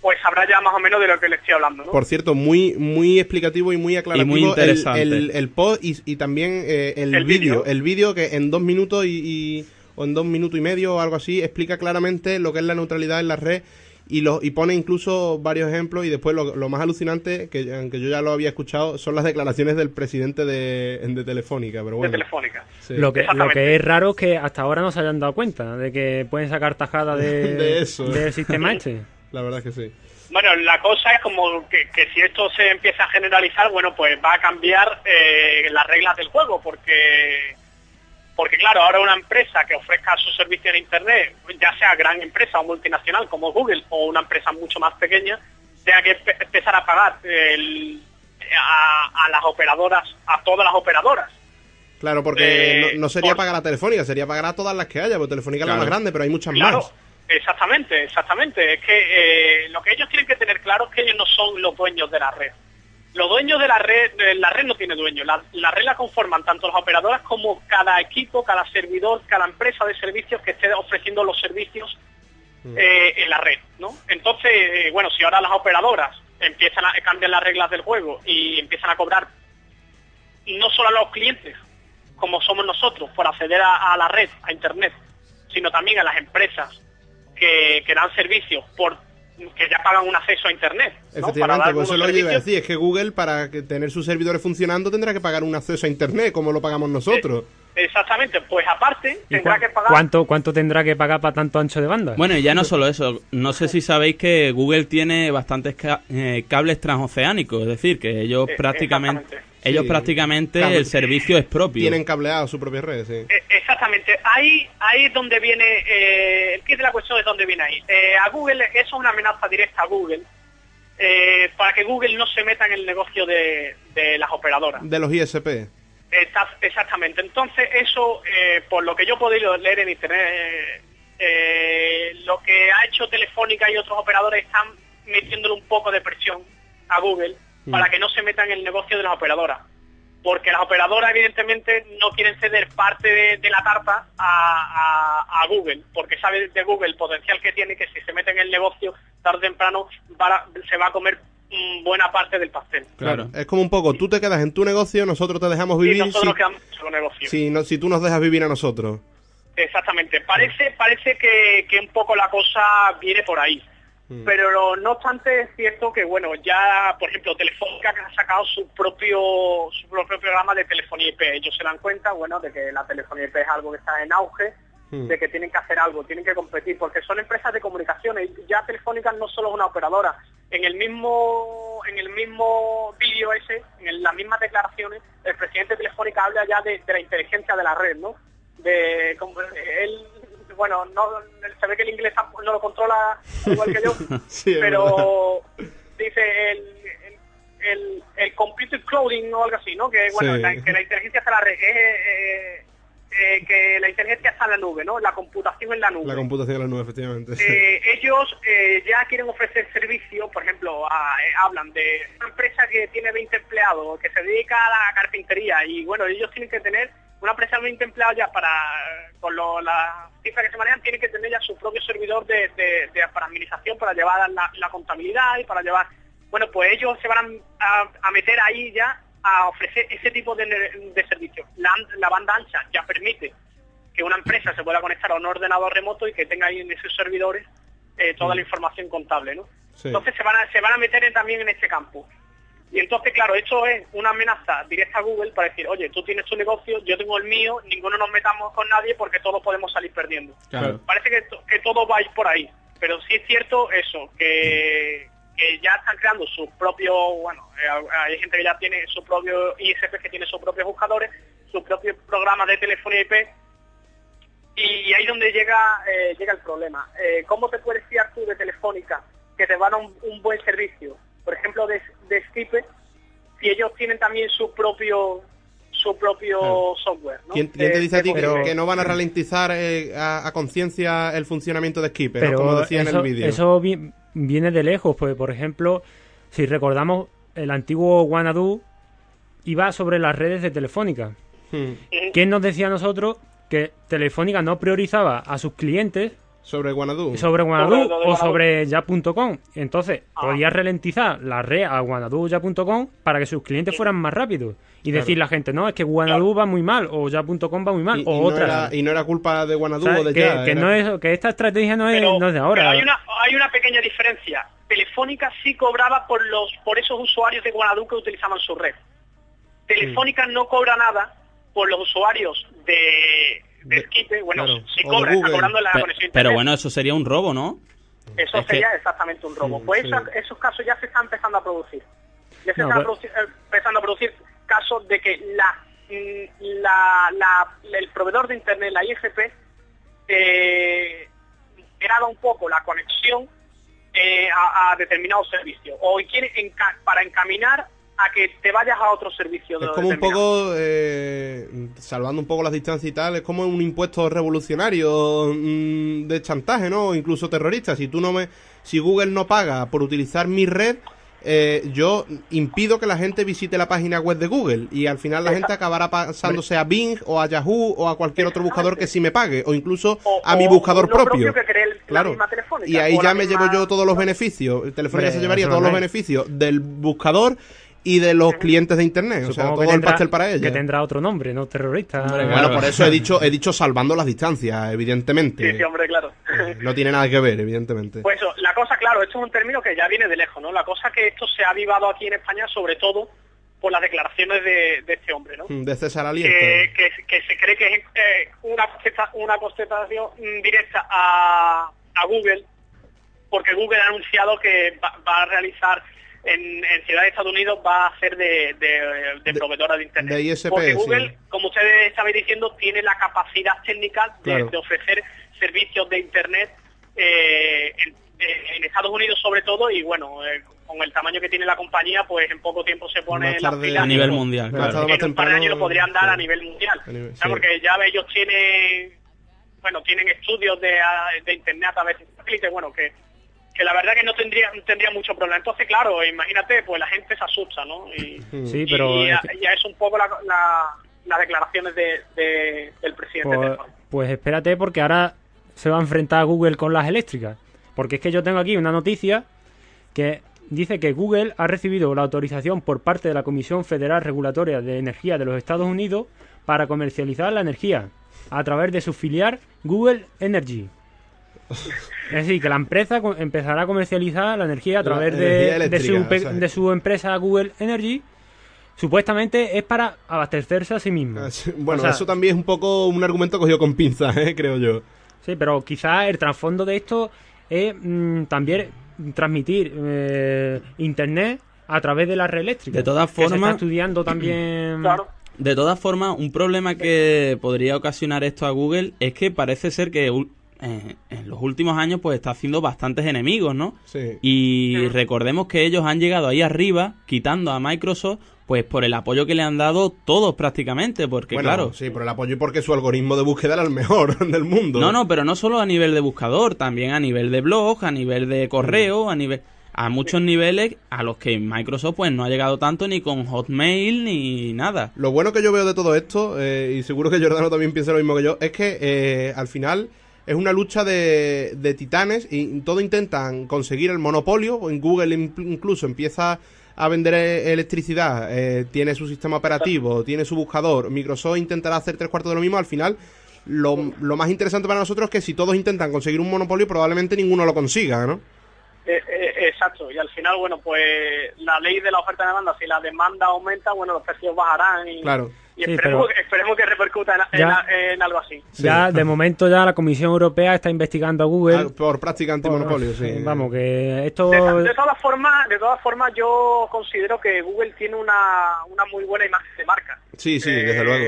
pues sabrá ya más o menos de lo que le estoy hablando, ¿no? Por cierto, muy muy explicativo y muy aclarativo Y muy el- interesante. el, el post y, y también eh, el, El vídeo. El vídeo que en dos minutos y, y- o en dos minutos y medio o algo así explica claramente lo que es la neutralidad en la red y lo, y pone incluso varios ejemplos y después lo, lo más alucinante, que aunque yo ya lo había escuchado, son las declaraciones del presidente de, de Telefónica. Pero de bueno, Telefónica. sí. Lo que, lo que es raro es que hasta ahora no se hayan dado cuenta de que pueden sacar tajada de, De eso. del sistema este. La verdad que sí. Bueno, la cosa es como que, que si esto se empieza a generalizar, bueno, pues va a cambiar eh, las reglas del juego, porque porque claro, ahora una empresa que ofrezca su servicio en Internet, ya sea gran empresa o multinacional como Google o una empresa mucho más pequeña, tenga que empe- empezar a pagar el- a, a las operadoras, a todas las operadoras. Claro, porque Eh, no, no sería por- pagar a Telefónica, sería pagar a todas las que haya, porque Telefónica es la más grande, pero hay muchas Claro, más. Exactamente, exactamente. Es que eh, lo que ellos tienen que tener claro es que ellos no son los dueños de la red. Los dueños de la red, eh, la red no tiene dueño. La, la red la conforman tanto las operadoras como cada equipo, cada servidor, cada empresa de servicios que esté ofreciendo los servicios eh, en la red, ¿no? Entonces, eh, bueno, si ahora las operadoras empiezan a cambiar las reglas del juego y empiezan a cobrar no solo a los clientes, como somos nosotros, por acceder a, a la red, a Internet, sino también a las empresas que, que dan servicios por que ya pagan un acceso a Internet. ¿no? Para Efectivamente, dar pues eso lo que iba a servicios. decir, es que Google para que tener sus servidores funcionando tendrá que pagar un acceso a Internet, como lo pagamos nosotros. Exactamente, pues aparte ¿Y tendrá que pagar... ¿cuánto, ¿Cuánto tendrá que pagar para tanto ancho de banda? Bueno, y ya no solo eso, no sé si sabéis que Google tiene bastantes ca- eh, cables transoceánicos, es decir, que ellos Eh, prácticamente. Ellos Sí. prácticamente Cable. el servicio es propio. Tienen cableado su propia red, sí. Eh, Exactamente, ahí ahí es donde viene, eh, el kit de la cuestión es donde viene ahí. Eh, a Google, eso es una amenaza directa a Google, eh, para que Google no se meta en el negocio de, de las operadoras. De los ISP. Está- exactamente, entonces eso, eh, por lo que yo he podido leer en internet, lo que ha hecho Telefónica y otros operadores están metiéndole un poco de presión a Google para que no se meta en el negocio de las operadoras porque las operadoras evidentemente no quieren ceder parte de, de la tarta a, a- a Google, porque sabe de Google el potencial que tiene, que si se mete en el negocio, tarde o temprano va se va a comer mm, buena parte del pastel. Claro. Es como un poco, tú te quedas en tu negocio, nosotros te dejamos vivir nosotros si, nos quedamos el negocio. si, no- si tú nos dejas vivir a nosotros. Exactamente. Parece, parece que, que un poco la cosa viene por ahí. Mm. Pero no obstante es cierto que bueno, ya por ejemplo Telefónica ha sacado su propio su propio programa de telefonía IP. Ellos se dan cuenta, bueno, de que la telefonía IP es algo que está en auge Hmm. de que tienen que hacer algo, tienen que competir, porque son empresas de comunicaciones. Ya Telefónica no solo es una operadora. En el mismo en el mismo vídeo ese, en las mismas declaraciones, el presidente de Telefónica habla ya de, de la inteligencia de la red, ¿no? De como él, bueno, no se ve que el inglés no lo controla igual que yo, Sí, pero dice el, el, el, computer clouding o algo así, ¿no? Que bueno, Sí. la- que la inteligencia está en la red, es eh, eh, que la inteligencia está en la nube, ¿no? La computación en la nube. La computación de la nube, efectivamente. Eh, ellos eh, ya quieren ofrecer servicio, por ejemplo, a- eh, hablan de una empresa que tiene 20 empleados, que se dedica a la carpintería, y bueno, ellos tienen que tener una empresa 20 empleados ya para, con lo- las cifras que se manejan, tienen que tener ya su propio servidor de, de- de- para administración, para llevar la, la contabilidad y para llevar... Bueno, pues ellos se van a, a- a meter ahí ya a ofrecer ese tipo de, de servicios. La, la banda ancha ya permite que una empresa se pueda conectar a un ordenador remoto y que tenga ahí en esos servidores eh, toda la información contable, ¿no? Sí. Entonces se van a, se van a meter en- también en este campo. Y entonces, claro, esto es una amenaza directa a Google para decir, oye, tú tienes tu negocio, yo tengo el mío, ninguno nos metamos con nadie porque todos podemos salir perdiendo. Claro. Parece que, to- que todo va a ir por ahí, pero sí es cierto eso, que, que ya están creando sus propios, bueno, eh, hay gente que ya tiene su propio ISP, que tiene sus propios buscadores, sus propios programas de telefonía IP, y ahí es donde llega eh, llega el problema. Eh, ¿Cómo te puedes fiar tú de Telefónica que te van a un, un buen servicio? Por ejemplo, de, de Skype, si ellos tienen también su propio su propio Claro. software. ¿no? ¿Quién, quién te De- dice a ti que, no van a ralentizar eh, a, a conciencia el funcionamiento de Skipper, ¿no? Pero como decía en eso, el vídeo? eso vi- viene de lejos, pues por ejemplo, si recordamos, el antiguo Wanadu iba sobre las redes de Telefónica. Hmm. ¿Quién nos decía a nosotros que Telefónica no priorizaba a sus clientes Sobre Guanadu. sobre de o sobre ya.com? Entonces, Ah. podía ralentizar la red a Wanadu ya.com para que sus clientes fueran más rápidos. Y Claro. decir la gente, no, es que Wanadu va muy mal o ya.com va muy mal y, o y no otra. era, y no era culpa de Guanadu o de que, ya. que era- no es, que esta estrategia no es, Pero, no es de ahora. pero hay una hay una pequeña diferencia. Telefónica sí cobraba por los por esos usuarios de Guanadu que utilizaban su red. Telefónica no cobra nada por los usuarios de, Bueno, claro, cobra, está cobrando la conexión pero bueno, eso sería un robo, ¿no? Eso Es que- sería exactamente un robo. Pues sí. esos, esos casos ya se están empezando a producir. Ya se No, están pero- produci- eh, empezando a producir casos de que la, mm, la, la- el proveedor de Internet, la IFP, eh, graba un poco la conexión eh, a, a determinados servicios. O quiere enca- para encaminar a que te vayas a otro servicio. Es de- como un poco, eh, salvando un poco las distancias y tal, es como un impuesto revolucionario mm, de chantaje, ¿no? O incluso terrorista. Si tú no me, si Google no paga por utilizar mi red, eh, yo impido que la gente visite la página web de Google y al final la gente acabará pasándose a Bing o a Yahoo o a cualquier otro buscador que sí me pague o incluso O- a mi buscador propio. que el- Claro. Y ahí ya me misma- llevo yo todos los beneficios. Telefónica Hombre, se llevaría todos los beneficios del buscador y de los clientes de internet. o sea, Supongo todo que el tendrá, pastel para ella. que tendrá otro nombre, no terrorista. Hombre, Bueno, Claro. por eso he dicho, he dicho salvando las distancias, evidentemente. Sí, sí, hombre, claro. No tiene nada que ver, evidentemente. Pues eso, la cosa, claro, esto es un término que ya viene de lejos, ¿no? La cosa que esto se ha avivado aquí en España, sobre todo por las declaraciones de, de este hombre, ¿no? De César Aliento. Que, que- que se cree que es eh, una, una contestación mm, directa a, a Google, porque Google ha anunciado que va, va a realizar en, en Ciudad de Estados Unidos, va a ser de, de- de De- proveedora de Internet. de ISP, porque sí. Google, como ustedes estabais diciendo, tiene la capacidad técnica de, Claro. de ofrecer servicios de Internet eh, en, en Estados Unidos sobre todo y bueno, eh, con el tamaño que tiene la compañía, pues en poco tiempo se pone Más las tarde- pilas A nivel mundial, claro. en un par de años lo podrían dar sí. a nivel mundial. A nivel- O sea, sí. Porque ya ellos tienen, bueno, tienen estudios de, a- de internet a satélite, bueno, que, que la verdad que no tendría, no tendría mucho problema. Entonces, claro, imagínate, pues la gente se asusta, ¿no? Y, Sí, y- pero y, es ya, es un poco la- la- las declaraciones de, de- del presidente. Pues, pues espérate porque ahora se va a enfrentar Google con las eléctricas. Porque es que yo tengo aquí una noticia que dice que Google ha recibido la autorización por parte de la Comisión Federal Regulatoria de Energía de los Estados Unidos para comercializar la energía a través de su filial Google Energy. Es decir, que la empresa empezará a comercializar la energía a través energía de, su, pe- o sea. de su empresa Google Energy supuestamente es para abastecerse a sí mismo. Ah, Bueno, O sea, eso también es un poco un argumento cogido con pinzas, ¿eh? creo yo. Sí, pero quizás el trasfondo de esto es mm, también transmitir eh, internet a través de la red eléctrica. De todas se formas- está estudiando también. Claro. De todas formas, un problema que podría ocasionar esto a Google es que parece ser que en los últimos años pues está haciendo bastantes enemigos, ¿no? Sí. Y recordemos que ellos han llegado ahí arriba, quitando a Microsoft, pues por el apoyo que le han dado todos prácticamente, porque bueno, claro... sí, por el apoyo y porque su algoritmo de búsqueda era el mejor del mundo. No, no, pero no solo a nivel de buscador, también a nivel de blog, a nivel de correo, a nivel a muchos niveles a los que Microsoft pues no ha llegado tanto ni con Hotmail ni nada. Lo bueno que yo veo de todo esto, eh, y seguro que Jordano también piensa lo mismo que yo, es que eh, al final es una lucha de, de titanes y todo intentan conseguir el monopolio. En Google in- incluso empieza a vender eh, electricidad, eh, tiene su sistema operativo, tiene su buscador. Microsoft intentará hacer tres cuartos de lo mismo. Al final, lo, lo más interesante para nosotros es que si todos intentan conseguir un monopolio, probablemente ninguno lo consiga, ¿no? Eh, eh, exacto, y al final, bueno, pues la ley de la oferta y demanda, si la demanda aumenta, bueno, los precios bajarán y, Claro. Y Sí, esperemos, pero- esperemos que repercuta en, en- Ya. en algo así. Ya, de momento, ya la Comisión Europea está investigando a Google. Ah, por práctica antimonopolio, Por- sí. Vamos, que esto. De, de todas formas, de todas formas, yo considero que Google tiene una, una muy buena imagen de marca. Sí, sí, Eh, desde luego.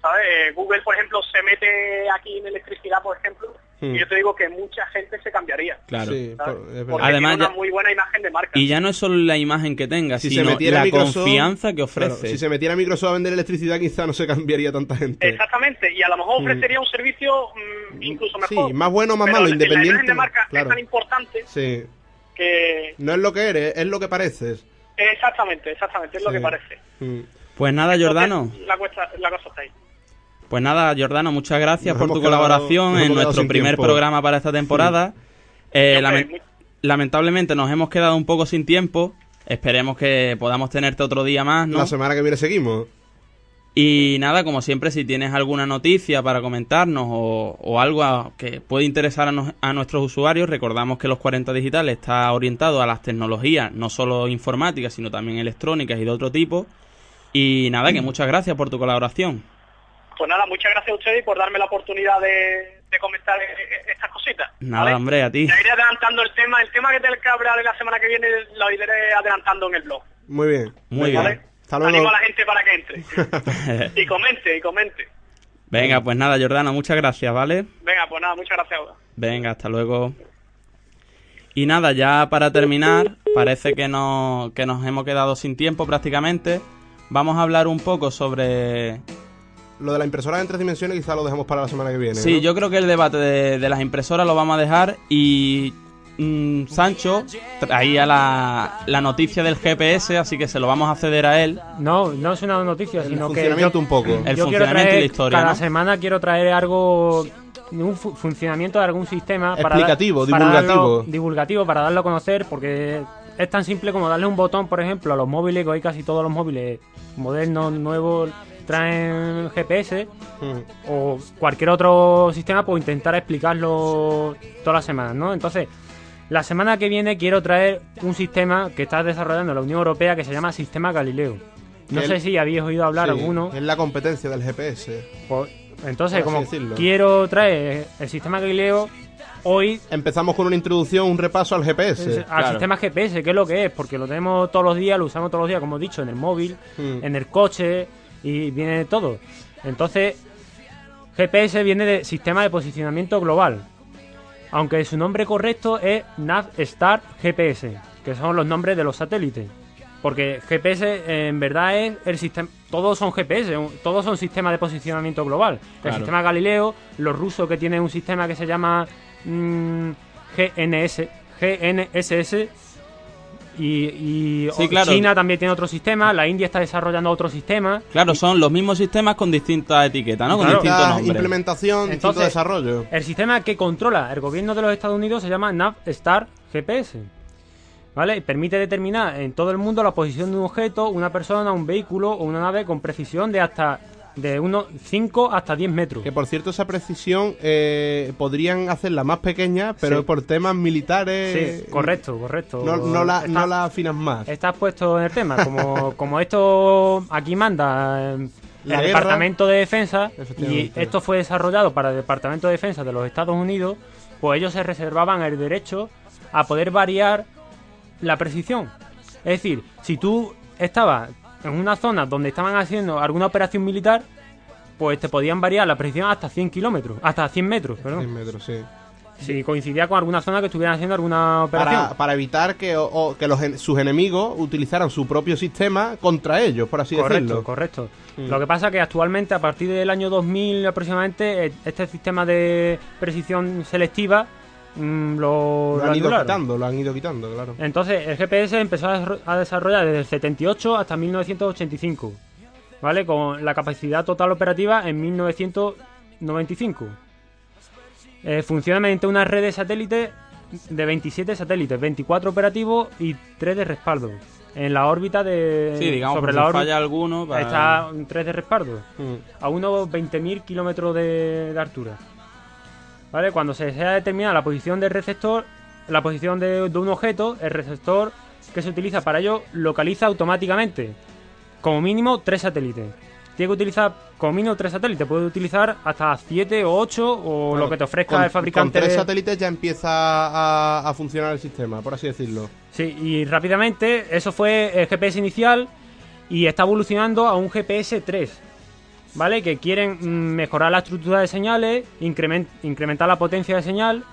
¿sabes? Eh, Google, por ejemplo, se mete aquí en electricidad, por ejemplo, Hmm. y yo te digo que mucha gente se cambiaría. Claro. Sí, por- es verdad. Porque Además, tiene una ya- muy buena imagen de marca. Y ya no es solo la imagen que tenga, Si se sino metiera la Microsoft- confianza que Claro, ofrece. si se metiera Microsoft a vender electricidad, quizá no se cambiaría tanta gente. Exactamente, y a lo mejor ofrecería un servicio mm, incluso Sí, mejor. más bueno o más Pero malo, la- La independiente. imagen de marca claro. es tan importante Sí. que... No es lo que eres, es lo que pareces. Exactamente, exactamente, es lo Sí. que parece. Mm. Pues nada, Jordano. Entonces, La, cuesta- la cosa está ahí. Pues nada, Jordano, muchas gracias Nos por tu quedado- colaboración en nuestro primer tiempo. programa para esta temporada. Eh, lamentablemente nos hemos quedado un poco sin tiempo. Esperemos que podamos tenerte otro día más, ¿no? La semana que viene seguimos. Y nada, como siempre, si tienes alguna noticia para comentarnos o, o algo a- que puede interesar a, nos- a nuestros usuarios, recordamos que los 40 digitales está orientado a las tecnologías, no solo informáticas, sino también electrónicas y de otro tipo. Y nada, que muchas gracias por tu colaboración. Pues nada, muchas gracias a ustedes por darme la oportunidad de, de comentar eh, eh, estas cositas. Nada, ¿vale? hombre, a ti. Ya iré adelantando el tema. El tema que tengo que hablar la semana que viene lo iré adelantando en el blog. Muy bien. Muy bien. Hasta luego. Animo a la gente para que entre. y comente, y comente. Venga, pues nada, Jordano, muchas gracias, ¿vale? Venga, pues nada, muchas gracias. Venga, hasta luego. Y nada, ya para terminar, parece que, no, que nos hemos quedado sin tiempo prácticamente. Vamos a hablar un poco sobre... Lo de la impresora en tres dimensiones quizá lo dejamos para la semana que viene. Sí, ¿no? yo creo que el debate de, de las impresoras lo vamos a dejar y mm, Sancho traía la, la noticia del GPS, así que se lo vamos a ceder a él. No, no es una noticia, El sino que. funcionamiento yo- un poco. El yo funcionamiento y la historia, Cada ¿no? semana quiero traer algo. Un fu- funcionamiento de algún sistema. para dar- Explicativo, para divulgativo. darlo- divulgativo, para darlo a conocer, porque es tan simple como darle un botón, por ejemplo, a los móviles, que hoy casi todos los móviles modernos, nuevos, traen GPS. Mm. o cualquier otro sistema, pues intentar explicarlo todas las semanas, ¿no? Entonces, la semana que viene quiero traer un sistema que está desarrollando la Unión Europea que se llama Sistema Galileo. No sé si habéis oído hablar Sí, alguno. Es la competencia del GPS. Pues, entonces, como decirlo. quiero traer el sistema Galileo, hoy Empezamos con una introducción, un repaso al GPS. al claro. sistema GPS, que es lo que es, porque lo tenemos todos los días, lo usamos todos los días, como he dicho, en el móvil, Mm. en el coche y viene de todo. Entonces, GPS viene de Sistema de Posicionamiento Global, aunque su nombre correcto es Navstar GPS, que son los nombres de los satélites. Porque GPS en verdad es el sistema. Todos son GPS, todos son sistemas de posicionamiento global. El Claro. sistema Galileo, los rusos que tienen un sistema que se llama mm, GNS, GNSS. Y, y Sí, o- claro. China también tiene otro sistema, la India está desarrollando otro sistema. Claro, son los mismos sistemas con distintas etiquetas, ¿no? Con Claro. distintos Distinta nombres. implementación, distinto Entonces- desarrollo. El sistema que controla el gobierno de los Estados Unidos se llama Navstar GPS. ¿Vale? Permite determinar en todo el mundo la posición de un objeto, una persona, un vehículo o una nave con precisión de hasta de unos 5 hasta 10 metros. Que por cierto, esa precisión eh, podrían hacerla más pequeña, pero Sí. por temas militares. Sí, correcto, correcto. No, no la, no la afinas más. Estás puesto en el tema. Como, como esto aquí manda eh, La el guerra. Departamento de Defensa y esto fue desarrollado para el Departamento de Defensa de los Estados Unidos, pues ellos se reservaban el derecho a poder variar la precisión. Es decir, si tú estabas en una zona donde estaban haciendo alguna operación militar, pues te podían variar la precisión hasta 100 kilómetros, hasta 100 metros, perdón. 100 metros, sí. Si coincidía con alguna zona que estuvieran haciendo alguna operación. Para, para evitar que, o- o que los, sus enemigos utilizaran su propio sistema contra ellos, por así correcto, decirlo. correcto. Mm. Lo que pasa es que actualmente, a partir del año 2000 aproximadamente, eh, este sistema de precisión selectiva mm, lo, Lo lo han ido anularon. quitando, lo han ido quitando, claro. Entonces, el GPS empezó a desarro- a desarrollar desde el 78 hasta 1985, ¿vale? Con la capacidad total operativa en 1995. Eh, funciona mediante una red de satélites de 27 satélites, 24 operativos y 3 de respaldo. En la órbita de... Sí, digamos, sobre la falla alguno, para- está un 3 de respaldo Mm. a unos 20.000 kilómetros de, de altura. ¿Vale? Cuando se desea determinar la posición del receptor, la posición de, de un objeto, el receptor que se utiliza para ello localiza automáticamente, como mínimo, tres satélites. Tiene que utilizar como mínimo tres satélites, puede utilizar hasta 7 o 8 o lo que te ofrezca con, el fabricante. Con tres satélites ya empieza a, a funcionar el sistema, por así decirlo. Sí, y rápidamente, eso fue el GPS inicial y está evolucionando a un GPS 3, ¿vale? Que quieren mejorar la estructura de señales, incremen- incrementar la potencia de señal,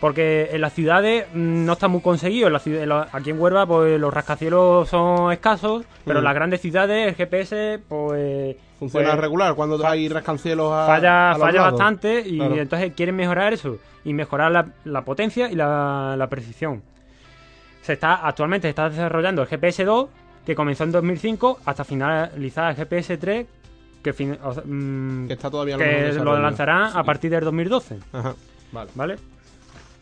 porque en las ciudades mm, no está muy conseguido. En la ciudad- en la- aquí en Huelva, pues los rascacielos son escasos, pero en Mm. las grandes ciudades el GPS, pues. Funciona pues, regular cuando hay rascancielos a, falla, a los falla lados. bastante y Claro. entonces quieren mejorar eso y mejorar la, la potencia y la, la precisión. Se está actualmente se está desarrollando el GPS 2 que comenzó en 2005 hasta finalizar el GPS 3 que, fin- o sea, mm, Que está todavía que lo lanzarán a partir del 2012, Ajá, vale. ¿vale?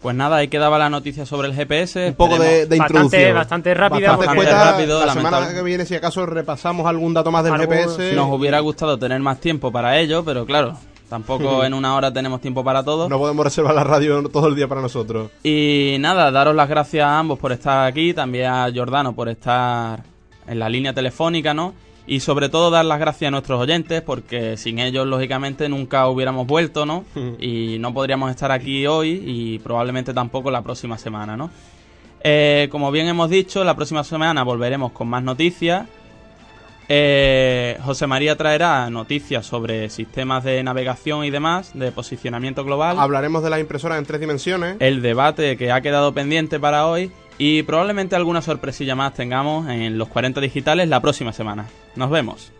Pues nada, ahí quedaba la noticia sobre el GPS. Un poco de, de Bastante- introducción. bastante rápida, Bastante rápido, la semana que viene, si acaso, repasamos algún dato más del Algo- GPS. Nos hubiera gustado tener más tiempo para ello, pero claro, tampoco en una hora tenemos tiempo para todo. No podemos reservar la radio todo el día para nosotros. Y nada, daros las gracias a ambos por estar aquí, también a Jordano por estar en la línea telefónica, ¿no? Y sobre todo dar las gracias a nuestros oyentes, porque sin ellos, lógicamente, nunca hubiéramos vuelto, ¿no? Y no podríamos estar aquí hoy y probablemente tampoco la próxima semana, ¿no? Eh, como bien hemos dicho, la próxima semana volveremos con más noticias. Eh, José María traerá noticias sobre sistemas de navegación y demás, de posicionamiento global Hablaremos de las impresoras en tres dimensiones. el debate que ha quedado pendiente para hoy y probablemente alguna sorpresilla más tengamos en los 40 digitales la próxima semana. Nos vemos.